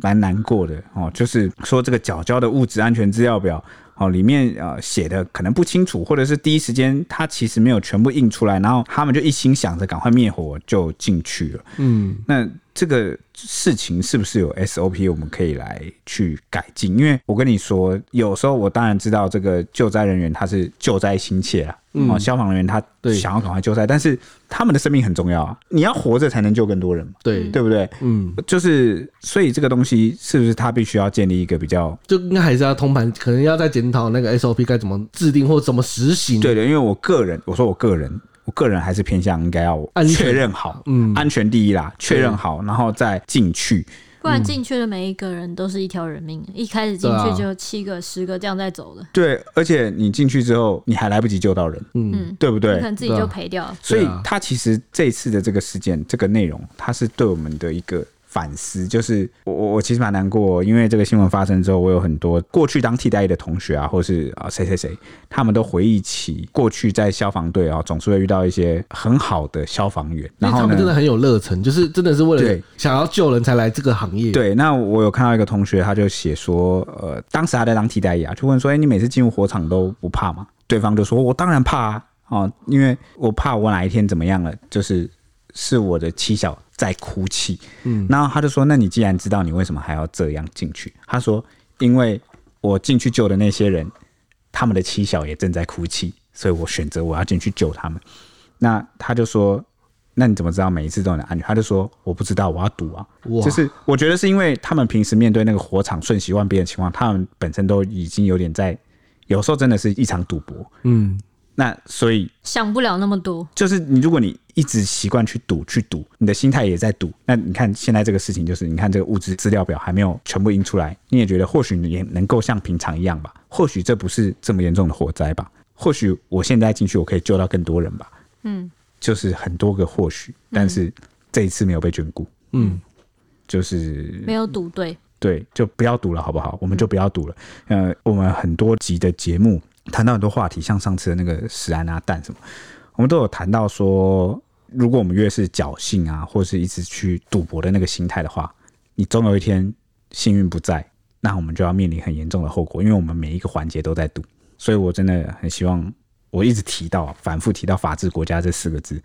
[SPEAKER 1] 蛮难过的哦，就是说这个缴交的物质安全资料表哦，里面呃写的可能不清楚，或者是第一时间他其实没有全部印出来，然后他们就一心想着赶快灭火就进去了。嗯，那这个事情是不是有 SOP 我们可以来去改进？因为我跟你说，有时候我当然知道这个救灾人员他是救灾心切啊。哦，消防人员他想要赶快救灾，但是他们的生命很重要啊！你要活着才能救更多人嘛，对对不对？嗯，就是所以这个东西是不是他必须要建立一个比较，
[SPEAKER 3] 就应该还是要通盘，可能要再检讨那个 SOP 该怎么制定或怎么实行？
[SPEAKER 1] 对的，因为我个人，我说我个人，我个人还是偏向应该要确认好，嗯，安全第一啦，确认好，然后再进去。
[SPEAKER 2] 不然进去的每一个人都是一条人命，一开始进去就七个、十个这样在走的。
[SPEAKER 1] 对，而且你进去之后，你还来不及救到人，嗯，对不对？
[SPEAKER 2] 你可能自己就赔掉了。
[SPEAKER 1] 所以，他其实这次的这个事件，这个内容，它是对我们的一个。反思就是我我我其实蛮难过，因为这个新闻发生之后，我有很多过去当替代役的同学啊，或是啊谁谁谁，他们都回忆起过去在消防队啊，总是会遇到一些很好的消防员，然后
[SPEAKER 3] 他们真的很有热忱，就是真的是为了想要救人才来这个行业。
[SPEAKER 1] 对，那我有看到一个同学，他就写说，呃，当时他在当替代役啊，就问说，哎，你每次进入火场都不怕吗？对方就说，我当然怕啊，哦，因为我怕我哪一天怎么样了，就是是我的妻小。在哭泣，嗯，然后他就说：“那你既然知道，你为什么还要这样进去？”他说：“因为我进去救的那些人，他们的妻小也正在哭泣，所以我选择我要进去救他们。”那他就说：“那你怎么知道每一次都能安全？”他就说：“我不知道，我要赌啊。”就是我觉得是因为他们平时面对那个火场瞬息万变的情况，他们本身都已经有点在，有时候真的是一场赌博，嗯。那所以
[SPEAKER 2] 想不了那么多，
[SPEAKER 1] 就是你如果你一直习惯去赌去赌，你的心态也在赌。那你看现在这个事情，就是你看这个物资资料表还没有全部印出来，你也觉得或许你也能够像平常一样吧？或许这不是这么严重的火灾吧？或许我现在进去，我可以救到更多人吧？嗯，就是很多个或许，但是这一次没有被眷顾。嗯，就是
[SPEAKER 2] 没有赌对，
[SPEAKER 1] 对，就不要赌了，好不好？我们就不要赌了。呃，我们很多集的节目。谈到很多话题，像上次的那个食安啊、蛋什么，我们都有谈到说，如果我们越是侥幸啊，或是一直去赌博的那个心态的话，你总有一天幸运不在，那我们就要面临很严重的后果，因为我们每一个环节都在赌。所以我真的很希望，我一直提到、反复提到“法治国家”这四个字，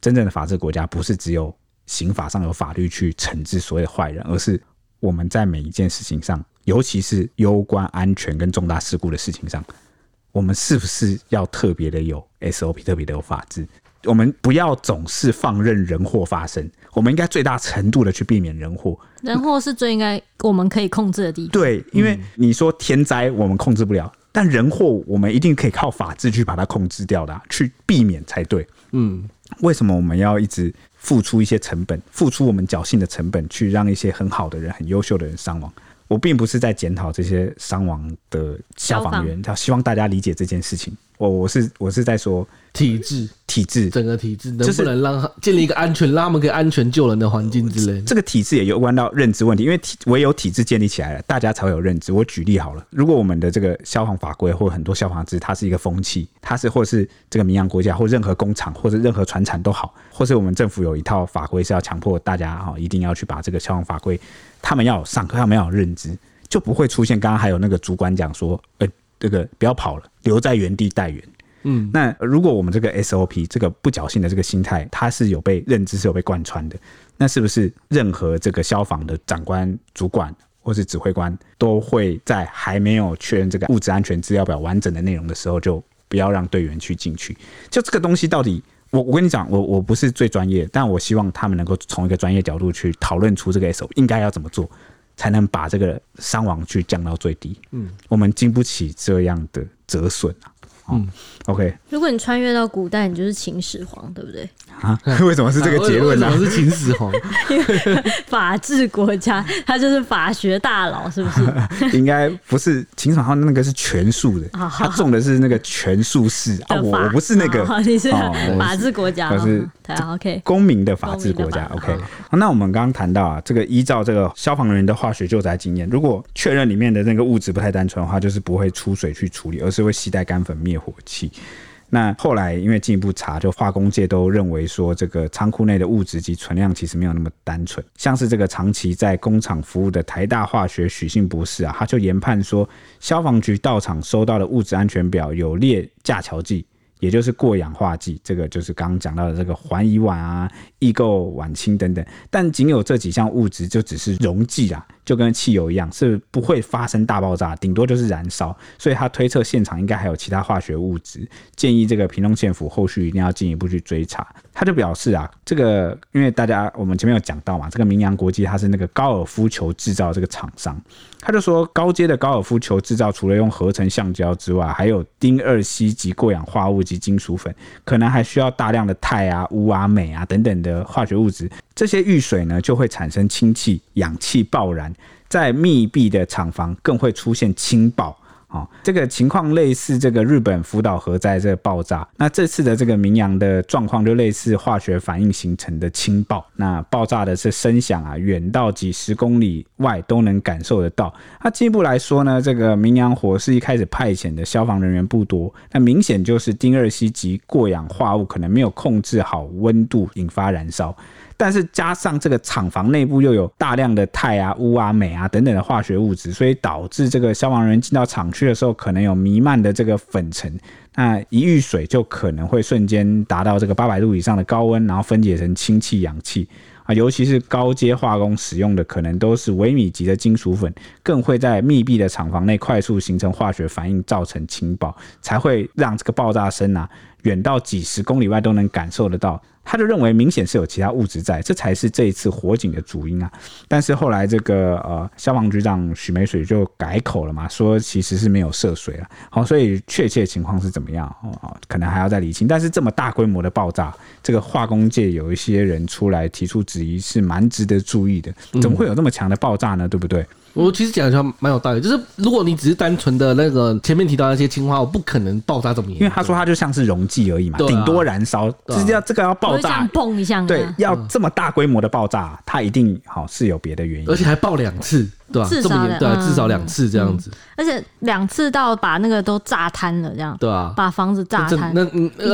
[SPEAKER 1] 真正的法治国家不是只有刑法上有法律去惩治所有的坏人，而是我们在每一件事情上，尤其是攸关安全跟重大事故的事情上。我们是不是要特别的有 SOP，特别的有法治？我们不要总是放任人祸发生，我们应该最大程度的去避免人祸。
[SPEAKER 2] 人祸是最应该我们可以控制的地方。
[SPEAKER 1] 对，因为你说天灾我们控制不了，但人祸我们一定可以靠法治去把它控制掉的，去避免才对。嗯，为什么我们要一直付出一些成本，付出我们侥幸的成本，去让一些很好的人、很优秀的人伤亡？我并不是在检讨这些伤亡的消防员，他希望大家理解这件事情。我我是我是在说
[SPEAKER 3] 体制，
[SPEAKER 1] 体制，
[SPEAKER 3] 整个体制能不能让他建立一个安全，让他们可以安全救人的环境之类。
[SPEAKER 1] 这个体制也有关到认知问题，因为体唯有体制建立起来了，大家才会有认知。我举例好了，如果我们的这个消防法规或很多消防制，它是一个风气，它是或是这个名扬国家或任何工厂或者任何船厂都好，或是我们政府有一套法规是要强迫大家哈一定要去把这个消防法规，他们要有上课，他们要有认知，就不会出现刚刚还有那个主管讲说，哎、欸，这个不要跑了，留在原地待援。嗯，那如果我们这个 SOP 这个不侥幸的这个心态，它是有被认知是有被贯穿的，那是不是任何这个消防的长官、主管或是指挥官都会在还没有确认这个物质安全资料表完整的内容的时候，就不要让队员去进去？就这个东西到底，我我跟你讲，我我不是最专业，但我希望他们能够从一个专业角度去讨论出这个 SOP 应该要怎么做，才能把这个伤亡去降到最低。嗯，我们经不起这样的折损啊。嗯，OK。
[SPEAKER 2] 如果你穿越到古代，你就是秦始皇，对不对？
[SPEAKER 1] 啊？[LAUGHS] 为什么是这个结论呢？
[SPEAKER 3] 是秦始皇，[LAUGHS]
[SPEAKER 2] 因为法治国家，他就是法学大佬，是不是？[LAUGHS]
[SPEAKER 1] 应该不是秦始皇，那个是权术的，他种的是那个权术士啊。我我不是那个，
[SPEAKER 2] 你是法治国家，
[SPEAKER 1] 我是
[SPEAKER 2] OK。
[SPEAKER 1] 公民的法治国家，OK。那我们刚刚谈到啊，这个依照这个消防人员的化学救灾经验，如果确认里面的那个物质不太单纯的话，就是不会出水去处理，而是会携带干粉灭火器。那后来因为进一步查，就化工界都认为说，这个仓库内的物质及存量其实没有那么单纯。像是这个长期在工厂服务的台大化学许信博士啊，他就研判说，消防局到场收到的物质安全表有列架桥剂。也就是过氧化剂，这个就是刚刚讲到的这个环乙烷啊、异构烷氢等等，但仅有这几项物质就只是溶剂啊，就跟汽油一样，是不会发生大爆炸，顶多就是燃烧。所以他推测现场应该还有其他化学物质，建议这个屏东县府后续一定要进一步去追查。他就表示啊，这个因为大家我们前面有讲到嘛，这个明扬国际它是那个高尔夫球制造这个厂商。他就说，高阶的高尔夫球制造除了用合成橡胶之外，还有丁二烯及过氧化物及金属粉，可能还需要大量的钛啊、钨啊、镁啊等等的化学物质。这些遇水呢，就会产生氢气、氧气爆燃，在密闭的厂房更会出现氢爆。哦，这个情况类似这个日本福岛核灾这个爆炸，那这次的这个明扬的状况就类似化学反应形成的氢爆，那爆炸的是声响啊，远到几十公里外都能感受得到。那进一步来说呢，这个明扬火是一开始派遣的消防人员不多，那明显就是丁二烯及过氧化物可能没有控制好温度，引发燃烧。但是加上这个厂房内部又有大量的钛啊、钨啊、镁啊等等的化学物质，所以导致这个消防人员进到厂区的时候，可能有弥漫的这个粉尘。那一遇水就可能会瞬间达到这个八百度以上的高温，然后分解成氢气、氧气啊。尤其是高阶化工使用的，可能都是微米级的金属粉，更会在密闭的厂房内快速形成化学反应，造成氢爆，才会让这个爆炸声啊远到几十公里外都能感受得到。他就认为明显是有其他物质在，这才是这一次火警的主因啊。但是后来这个呃消防局长许美水就改口了嘛，说其实是没有涉水了。好，所以确切情况是怎么样哦？可能还要再厘清。但是这么大规模的爆炸，这个化工界有一些人出来提出质疑，是蛮值得注意的。怎么会有那么强的爆炸呢？对不对？
[SPEAKER 3] 我其实讲一下蛮有道理，就是如果你只是单纯的那个前面提到那些氢化，我不可能爆炸这么严重。
[SPEAKER 1] 因为他说它就像是溶剂而已嘛，顶、啊、多燃烧，就是要这个要爆炸，
[SPEAKER 2] 蹦一下，
[SPEAKER 1] 对，要这么大规模的爆炸，它一定好是有别的原因，
[SPEAKER 3] 而且还爆两次。对啊，
[SPEAKER 2] 至少两
[SPEAKER 3] 对，至少两次这样子，
[SPEAKER 2] 而且两次到把那个都炸瘫了，这样
[SPEAKER 3] 对啊，
[SPEAKER 2] 把房子炸瘫，那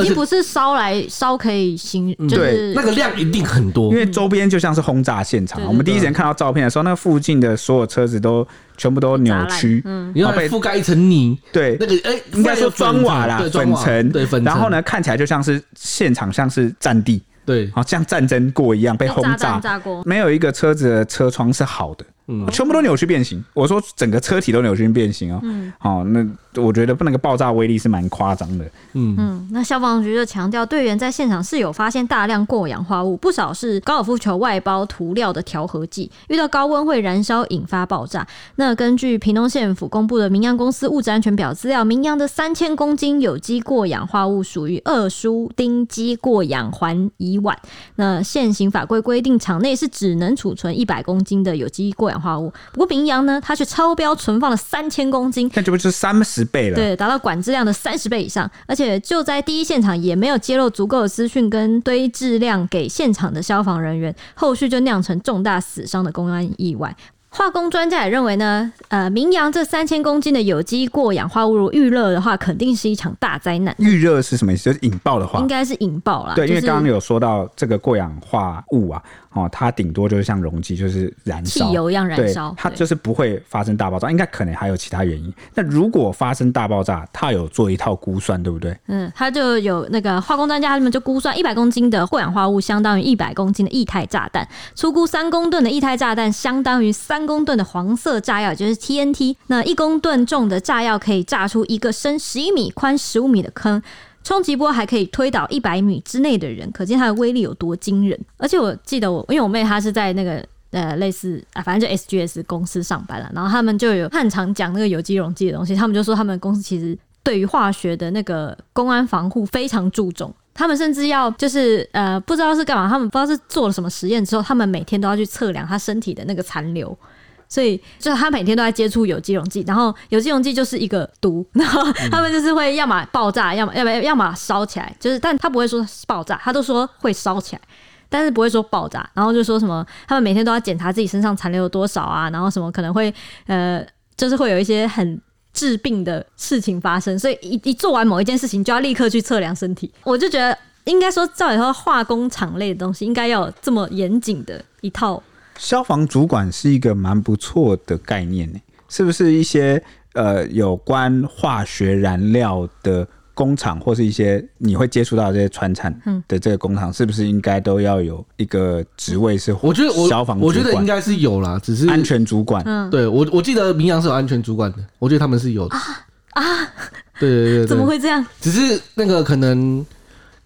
[SPEAKER 2] 已经不是烧来烧可以行，就是
[SPEAKER 3] 那个量一定很多，
[SPEAKER 1] 因为周边就像是轰炸现场。我们第一时间看到照片的时候，那附近的所有车子都全部都扭曲，
[SPEAKER 3] 嗯，然后被覆盖一层泥，
[SPEAKER 1] 对，那个哎，应该说砖瓦啦，粉尘，对，粉，然后呢，看起来就像是现场像是战地，对，好像战争过一样被轰炸，炸过，没有一个车子的车窗是好的。嗯，全部都扭曲变形。我说整个车体都扭曲变形哦。嗯，好，那我觉得那个爆炸威力是蛮夸张的。
[SPEAKER 2] 嗯嗯，那消防局就强调，队员在现场是有发现大量过氧化物，不少是高尔夫球外包涂料的调和剂，遇到高温会燃烧引发爆炸。那根据屏东县府公布的明扬公司物质安全表资料，明扬的三千公斤有机过氧化物属于二叔丁基过氧环乙烷。那现行法规规定，场内是只能储存一百公斤的有机过氧。化物。不过明阳呢，它却超标存放了三千公斤，
[SPEAKER 1] 那这不就是三十倍了？
[SPEAKER 2] 对，达到管质量的三十倍以上，而且就在第一现场也没有揭露足够的资讯跟堆质量给现场的消防人员，后续就酿成重大死伤的公安意外。化工专家也认为呢，呃，明阳这三千公斤的有机过氧化物如遇热的话，肯定是一场大灾难。
[SPEAKER 1] 遇热是什么意思？就是引爆的话，
[SPEAKER 2] 应该是引爆啦。
[SPEAKER 1] 对，
[SPEAKER 2] 就是、
[SPEAKER 1] 因为刚刚有说到这个过氧化物啊。哦，它顶多就是像溶剂，就是燃烧，
[SPEAKER 2] 汽油一样燃烧，
[SPEAKER 1] 它就是不会发生大爆炸。应该可能还有其他原因。那如果发生大爆炸，它有做一套估算，对不对？
[SPEAKER 2] 嗯，它就有那个化工专家他们就估算，一百公斤的过氧化物相当于一百公斤的液态炸弹。粗估三公吨的液态炸弹相当于三公吨的黄色炸药，就是 TNT。那一公吨重的炸药可以炸出一个深十一米、宽十五米的坑。冲击波还可以推倒一百米之内的人，可见它的威力有多惊人。而且我记得我，因为我妹她是在那个呃类似啊，反正就 SGS 公司上班了，然后他们就有很常讲那个有机溶剂的东西。他们就说他们公司其实对于化学的那个公安防护非常注重，他们甚至要就是呃不知道是干嘛，他们不知道是做了什么实验之后，他们每天都要去测量他身体的那个残留。所以，就是他每天都在接触有机溶剂，然后有机溶剂就是一个毒，[LAUGHS] 然后他们就是会要么爆炸，要么要么要么烧起来，就是，但他不会说爆炸，他都说会烧起来，但是不会说爆炸，然后就说什么他们每天都要检查自己身上残留有多少啊，然后什么可能会呃，就是会有一些很致病的事情发生，所以一一做完某一件事情就要立刻去测量身体，我就觉得应该说照理说化工厂类的东西应该要有这么严谨的一套。
[SPEAKER 1] 消防主管是一个蛮不错的概念呢，是不是一些呃有关化学燃料的工厂，或是一些你会接触到这些川产的这个工厂，是不是应该都要有一个职位是？
[SPEAKER 3] 我觉得消防，我觉得应该是有啦，只是
[SPEAKER 1] 安全主管。
[SPEAKER 2] 嗯，
[SPEAKER 3] 对我我记得明阳是有安全主管的，我觉得他们是有的
[SPEAKER 2] 啊啊，
[SPEAKER 3] 对对对，
[SPEAKER 2] 怎么会这样？
[SPEAKER 3] 只是那个可能。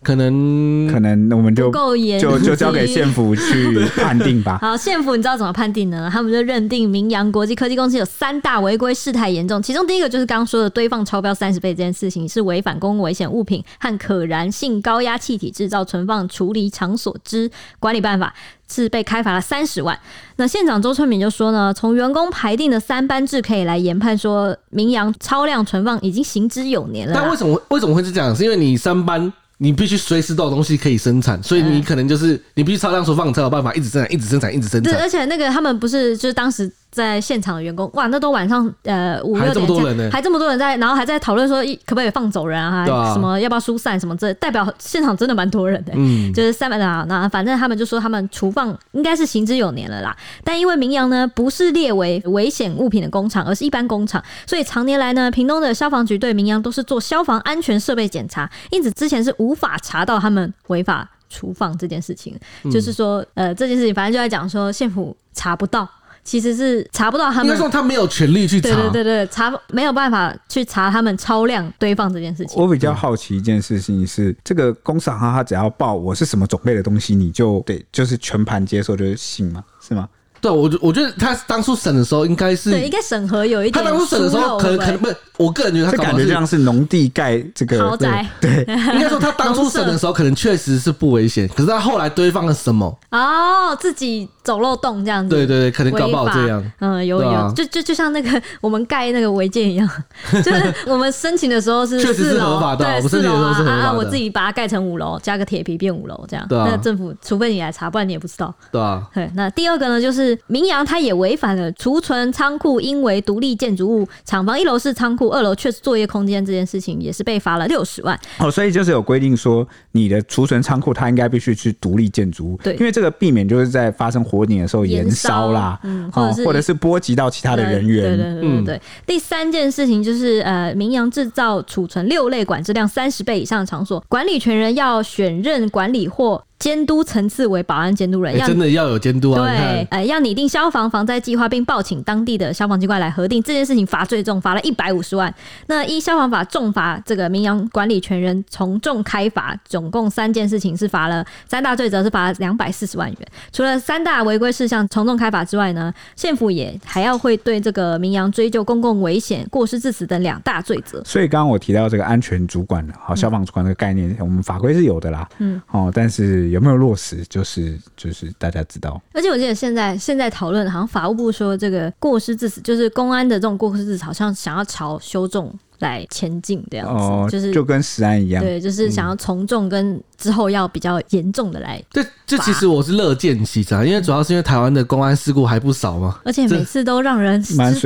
[SPEAKER 3] 可能
[SPEAKER 1] 可能我们就
[SPEAKER 2] 够严，
[SPEAKER 1] 就就交给县府去判定吧。[LAUGHS]
[SPEAKER 2] 好，县府你知道怎么判定呢？他们就认定明阳国际科技公司有三大违规事态严重，其中第一个就是刚刚说的堆放超标三十倍这件事情，是违反公共危险物品和可燃性高压气体制造、存放、处理场所之管理办法，是被开罚了三十万。那县长周春敏就说呢，从员工排定的三班制可以来研判说，明阳超量存放已经行之有年了。
[SPEAKER 3] 但为什么为什么会是这样？是因为你三班。你必须随时都有东西可以生产，所以你可能就是你必须超量出放，才有办法一直生产、一直生产、一直生产。
[SPEAKER 2] 对，而且那个他们不是就是当时。在现场的员工，哇，那都晚上呃五六点，还这么多人呢，还这么多人在，然后还在讨论说，可不可以放走人啊？啊什么要不要疏散什么？这代表现场真的蛮多人的，嗯，就是三百啊，那反正他们就说他们厨放应该是行之有年了啦。但因为明阳呢不是列为危险物品的工厂，而是一般工厂，所以常年来呢，屏东的消防局对明阳都是做消防安全设备检查，因此之前是无法查到他们违法厨房这件事情。嗯、就是说，呃，这件事情反正就在讲说，县府查不到。其实是查不到他们，应该说
[SPEAKER 3] 他没有权利去查，
[SPEAKER 2] 对对对对，查没有办法去查他们超量堆放这件事情。
[SPEAKER 1] 我比较好奇一件事情是，这个公司行他只要报我是什么种类的东西，你就得，就是全盘接受，就是信吗？是吗？
[SPEAKER 3] 对，我觉我觉得他当初审的时候应该是
[SPEAKER 2] 对，应该审核有一点。
[SPEAKER 3] 他当初审的时候可能可能不，我个人觉得他
[SPEAKER 1] 感觉像是农地盖这个
[SPEAKER 2] 豪宅。
[SPEAKER 1] 对，[LAUGHS] [LAUGHS]
[SPEAKER 3] 应该说他当初审的时候可能确实是不危险，可是他后来堆放了什么？
[SPEAKER 2] 哦，自己走漏洞这样子。
[SPEAKER 3] 对对对，可能搞不好这样。
[SPEAKER 2] 嗯，有有，就就就像那个 [LAUGHS] 我们盖那个违建一样，就是我们申请的时候是
[SPEAKER 3] 确实是合法的，对，四楼
[SPEAKER 2] 啊，我自己把它盖成五楼，加个铁皮变五楼这样。对啊。那政府除非你来查，不然你也不知道。
[SPEAKER 3] 对啊。
[SPEAKER 2] 对，那第二个呢，就是。明阳它也违反了储存仓库应为独立建筑物，厂房一楼是仓库，二楼却是作业空间这件事情，也是被罚了六十万。
[SPEAKER 1] 哦，所以就是有规定说，你的储存仓库它应该必须去独立建筑物，
[SPEAKER 2] 对，
[SPEAKER 1] 因为这个避免就是在发生火警的时候延烧啦，嗯，或者是或者是波及到其他的人员。
[SPEAKER 2] 对对对对，对、嗯。第三件事情就是呃，明阳制造储存六类管制量三十倍以上的场所，管理权人要选任管理或。监督层次为保安监督人，要、欸、真
[SPEAKER 3] 的要有监督啊！
[SPEAKER 2] 对，呃，要拟定消防防灾计划，并报请当地的消防机关来核定这件事情，罚最重，罚了一百五十万。那依消防法重罚这个民阳管理权人从重开罚，总共三件事情是罚了三大罪责，是罚了两百四十万元。除了三大违规事项从重开罚之外呢，县府也还要会对这个民阳追究公共危险、过失致死等两大罪责。
[SPEAKER 1] 所以刚刚我提到这个安全主管好消防主管这个概念，嗯、我们法规是有的啦，嗯，哦，但是。有没有落实，就是就是大家知道。
[SPEAKER 2] 而且我记得现在现在讨论，好像法务部说这个过失致死，就是公安的这种过失致死，好像想要朝修重。来前进这样子，
[SPEAKER 1] 哦、
[SPEAKER 2] 就是
[SPEAKER 1] 就跟食安一样，
[SPEAKER 2] 对，就是想要从重跟之后要比较严重的来。
[SPEAKER 3] 这这其实我是乐见其成，因为主要是因为台湾的公安事故还不少嘛，
[SPEAKER 2] 而且每次都让人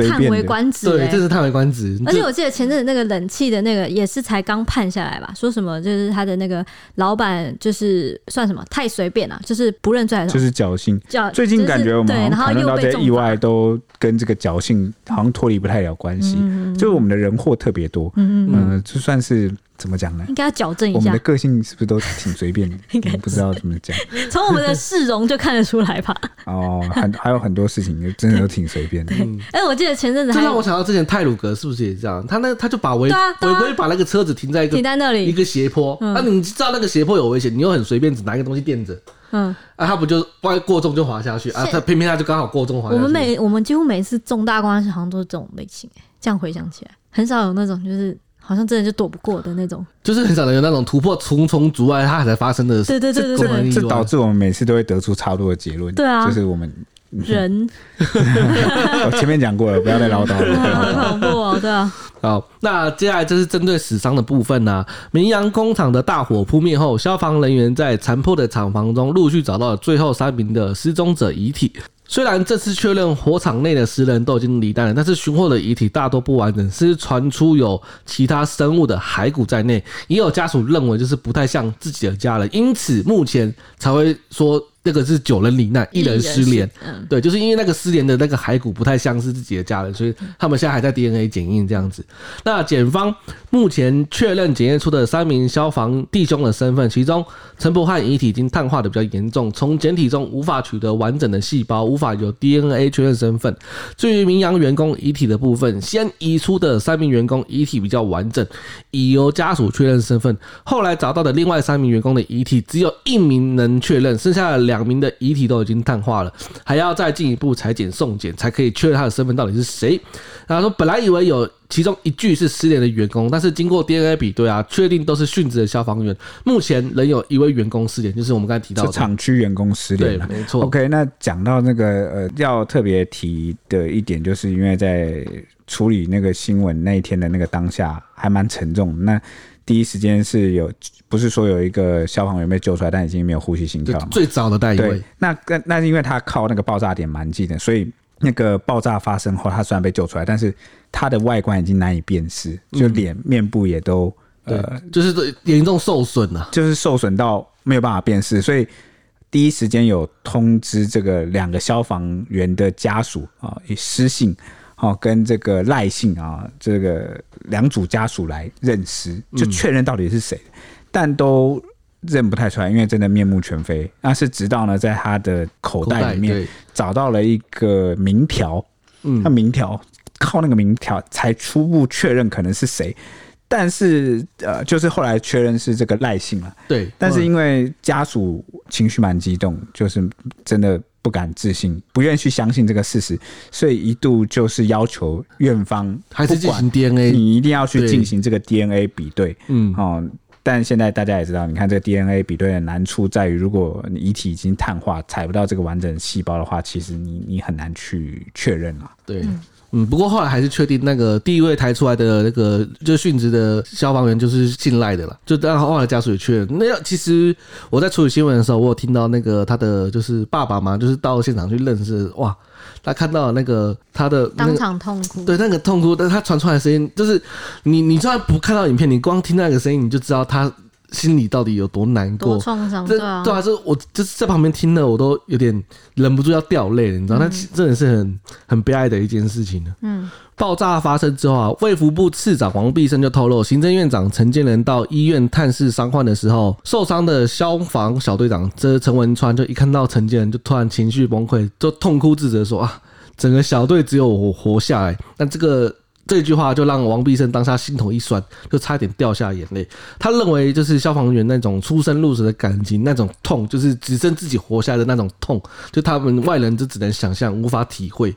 [SPEAKER 2] 叹为观止，
[SPEAKER 3] 对，这是叹为观止。
[SPEAKER 2] 而且我记得前阵子那个冷气的那个也是才刚判下来吧，说什么就是他的那个老板就是算什么太随便了，就是不认罪还是
[SPEAKER 1] 就是侥幸。
[SPEAKER 2] 侥
[SPEAKER 1] 最近感觉我们
[SPEAKER 2] 然后又
[SPEAKER 1] 到这些意外都跟这个侥幸好像脱离不太了关系，嗯、就是我们的人祸特别。别多，嗯嗯，呃，就算是怎么讲呢？
[SPEAKER 2] 应该要矫正一下。
[SPEAKER 1] 我们的个性是不是都挺随便的？[LAUGHS] 应该不知道怎么讲。
[SPEAKER 2] 从我们的市容就看得出来吧。[LAUGHS]
[SPEAKER 1] 哦，很还有很多事情，真的都挺随便的。
[SPEAKER 2] 哎，我记得前阵子，
[SPEAKER 3] 就让我想到之前泰鲁格是不是也这样？他那他就把违违规把那个车子停在一个
[SPEAKER 2] 停在那里
[SPEAKER 3] 一个斜坡，那你知道那个斜坡有危险，你又很随便只拿一个东西垫着，嗯，啊，他不就万一过重就滑下去啊？他偏偏他就刚好过重滑下去。
[SPEAKER 2] 我们每我们几乎每次重大公安事好像都是这种类型，哎，这样回想起来。很少有那种，就是好像真的就躲不过的那种，
[SPEAKER 3] 就是很少有那种突破重重阻碍，它才发生的。
[SPEAKER 2] 对对对对对，
[SPEAKER 1] 这导致我们每次都会得出差不多的结论。
[SPEAKER 2] 对啊，
[SPEAKER 1] 就是我们
[SPEAKER 2] 人。[LAUGHS]
[SPEAKER 1] 我前面讲过了，不要再唠叨了。
[SPEAKER 2] 好恐怖哦，对啊。
[SPEAKER 3] 好，那接下来就是针对死伤的部分呢、啊。明阳工厂的大火扑灭后，消防人员在残破的厂房中陆续找到了最后三名的失踪者遗体。虽然这次确认火场内的十人都已经罹难了，但是寻获的遗体大多不完整，是传出有其他生物的骸骨在内，也有家属认为就是不太像自己的家人，因此目前才会说。那个是九人罹难，一人失联。嗯，对，就是因为那个失联的那个骸骨不太像是自己的家人，所以他们现在还在 DNA 检验这样子。那检方目前确认检验出的三名消防弟兄的身份，其中陈柏翰遗体已经碳化的比较严重，从检体中无法取得完整的细胞，无法有 DNA 确认身份。至于明阳员工遗体的部分，先移出的三名员工遗体比较完整，已由家属确认身份。后来找到的另外三名员工的遗体，只有一名能确认，剩下的两。两名的遗体都已经碳化了，还要再进一步裁剪送检，才可以确认他的身份到底是谁。然后说，本来以为有其中一具是失联的员工，但是经过 DNA 比对啊，确定都是殉职的消防员。目前仍有一位员工失联，就是我们刚才提到的
[SPEAKER 1] 厂区员工失联。
[SPEAKER 3] 对，没错。
[SPEAKER 1] OK，那讲到那个呃，要特别提的一点，就是因为在处理那个新闻那一天的那个当下，还蛮沉重。那第一时间是有，不是说有一个消防员被救出来，但已经没有呼吸心跳了。
[SPEAKER 3] 最早的那一位，
[SPEAKER 1] 那那那是因为他靠那个爆炸点蛮近的，所以那个爆炸发生后，他虽然被救出来，但是他的外观已经难以辨识，就脸、嗯、面部也都呃，
[SPEAKER 3] 就是严重受损了，
[SPEAKER 1] 就是受损到没有办法辨识，所以第一时间有通知这个两个消防员的家属啊，以失信。哦，跟这个赖姓啊，这个两组家属来认尸，就确认到底是谁，嗯、但都认不太出来，因为真的面目全非。那是直到呢，在他的口袋里面找到了一个名条，嗯，那名条靠那个名条才初步确认可能是谁，但是呃，就是后来确认是这个赖姓了，
[SPEAKER 3] 对，
[SPEAKER 1] 但是因为家属情绪蛮激动，就是真的。不敢置信，不愿去相信这个事实，所以一度就是要求院方
[SPEAKER 3] 还是进行 DNA，
[SPEAKER 1] 你一定要去进行这个 DNA 比对。嗯，哦，但现在大家也知道，你看这个 DNA 比对的难处在于，如果你遗体已经碳化，采不到这个完整细胞的话，其实你你很难去确认了。
[SPEAKER 3] 对。嗯嗯，不过后来还是确定那个第一位抬出来的那个就殉职的消防员就是信赖的了，就然后后来家属也确认。那要其实我在处理新闻的时候，我有听到那个他的就是爸爸嘛，就是到现场去认识，哇，他看到那个他的、那个、
[SPEAKER 2] 当场痛哭，
[SPEAKER 3] 对那个痛哭，但是他传出来的声音就是你你虽然不看到影片，你光听那个声音，你就知道他。心里到底有多难过？
[SPEAKER 2] 创伤
[SPEAKER 3] 对啊，对啊，这我就是在旁边听了，我都有点忍不住要掉泪了，你知道？那、嗯、真的是很很悲哀的一件事情呢。嗯，爆炸发生之后啊，卫福部次长王必胜就透露，行政院长陈建仁到医院探视伤患的时候，受伤的消防小队长这陈文川就一看到陈建仁就突然情绪崩溃，就痛哭自责说啊，整个小队只有我活下来，但这个。这句话就让王必胜当下心头一酸，就差点掉下眼泪。他认为，就是消防员那种出生入死的感情，那种痛，就是只剩自己活下来的那种痛，就他们外人就只能想象，无法体会。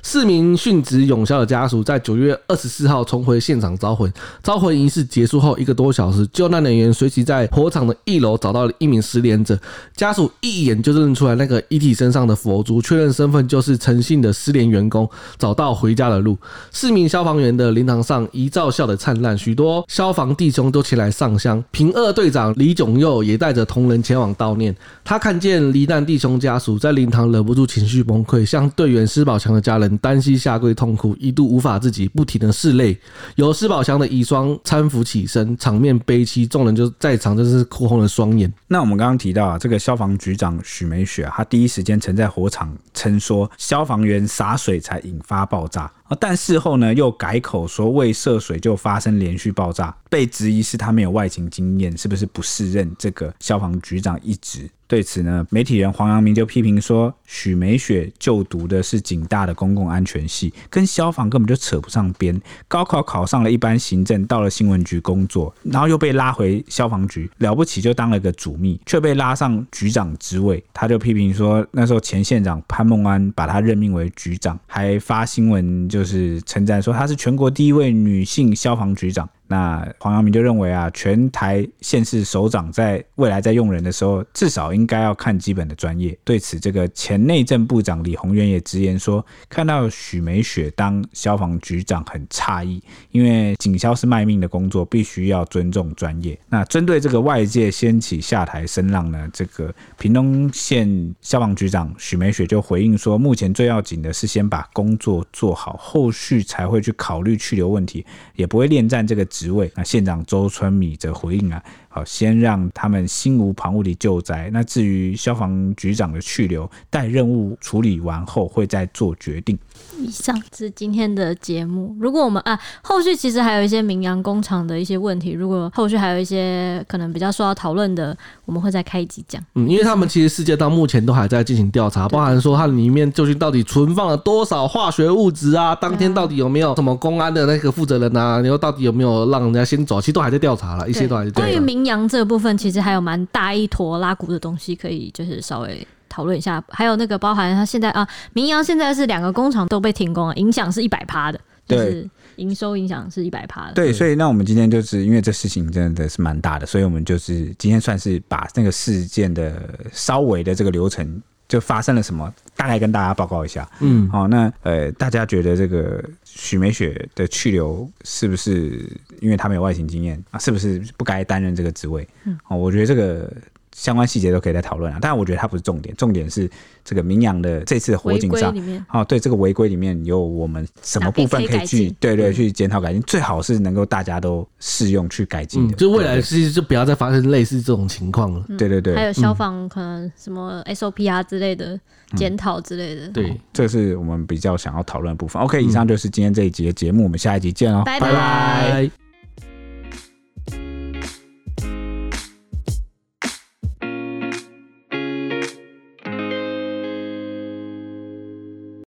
[SPEAKER 3] 四名殉职永消的家属在九月二十四号重回现场招魂。招魂仪式结束后一个多小时，救难人员随即在火场的一楼找到了一名失联者。家属一眼就认出来那个遗体身上的佛珠，确认身份就是陈姓的失联员工，找到回家的路。四名消防员的灵堂上遗照笑得灿烂，许多消防弟兄都前来上香。平二队长李炯佑也带着同仁前往悼念。他看见罹难弟兄家属在灵堂忍不住情绪崩溃，向队员施宝强的家人。单膝下跪痛哭，一度无法自己，不停的拭泪。由施宝强的遗孀搀扶起身，场面悲凄，众人就在场，真是哭红了双眼。
[SPEAKER 1] 那我们刚刚提到啊，这个消防局长许美雪啊，他第一时间曾在火场称说，消防员洒水才引发爆炸。啊但事后呢，又改口说未涉水就发生连续爆炸，被质疑是他没有外勤经验，是不是不适任这个消防局长一职？对此呢，媒体人黄阳明就批评说，许美雪就读的是警大的公共安全系，跟消防根本就扯不上边。高考考上了一般行政，到了新闻局工作，然后又被拉回消防局，了不起就当了个主秘，却被拉上局长职位。他就批评说，那时候前县长潘孟安把他任命为局长，还发新闻就。是称赞说她是全国第一位女性消防局长。那黄阳明就认为啊，全台县市首长在未来在用人的时候，至少应该要看基本的专业。对此，这个前内政部长李鸿源也直言说，看到许美雪当消防局长很诧异，因为警消是卖命的工作，必须要尊重专业。那针对这个外界掀起下台声浪呢，这个屏东县消防局长许美雪就回应说，目前最要紧的是先把工作做好，后续才会去考虑去留问题，也不会恋战这个。职位，那县长周春米则回应啊，好，先让他们心无旁骛地救灾。那至于消防局长的去留，待任务处理完后会再做决定。
[SPEAKER 2] 以上是今天的节目。如果我们啊，后续其实还有一些明阳工厂的一些问题，如果后续还有一些可能比较受到讨论的，我们会再开一集讲。
[SPEAKER 3] 嗯，因为他们其实世界到目前都还在进行调查，包含说它里面究竟到底存放了多少化学物质啊？当天到底有没有什么公安的那个负责人啊？然后到底有没有让人家先走？其实都还在调查了，一些都还在调查。关于
[SPEAKER 2] 明阳这部分，其实还有蛮大一坨拉鼓的东西，可以就是稍微。讨论一下，还有那个包含他现在啊，明阳现在是两个工厂都被停工了，影响是一百趴的，就是营收影响是一百趴的。
[SPEAKER 1] 对，所以那我们今天就是因为这事情真的是蛮大的，所以我们就是今天算是把那个事件的稍微的这个流程就发生了什么，大概跟大家报告一下。嗯，好，那呃，大家觉得这个许美雪的去留是不是因为她没有外勤经验啊？是不是不该担任这个职位？嗯，哦，我觉得这个。相关细节都可以再讨论啊，但我觉得它不是重点，重点是这个明阳的这次的火警上，哦，对这个违规里面有我们什么部分可以去，对对，去检讨改进，最好是能够大家都适用去改进的，
[SPEAKER 3] 就未来其实就不要再发生类似这种情况了。
[SPEAKER 1] 对对对，
[SPEAKER 2] 还有消防可能什么 SOP 啊之类的检讨之类的，
[SPEAKER 3] 对，
[SPEAKER 1] 这是我们比较想要讨论的部分。OK，以上就是今天这一集的节目，我们下一集见哦，
[SPEAKER 2] 拜拜。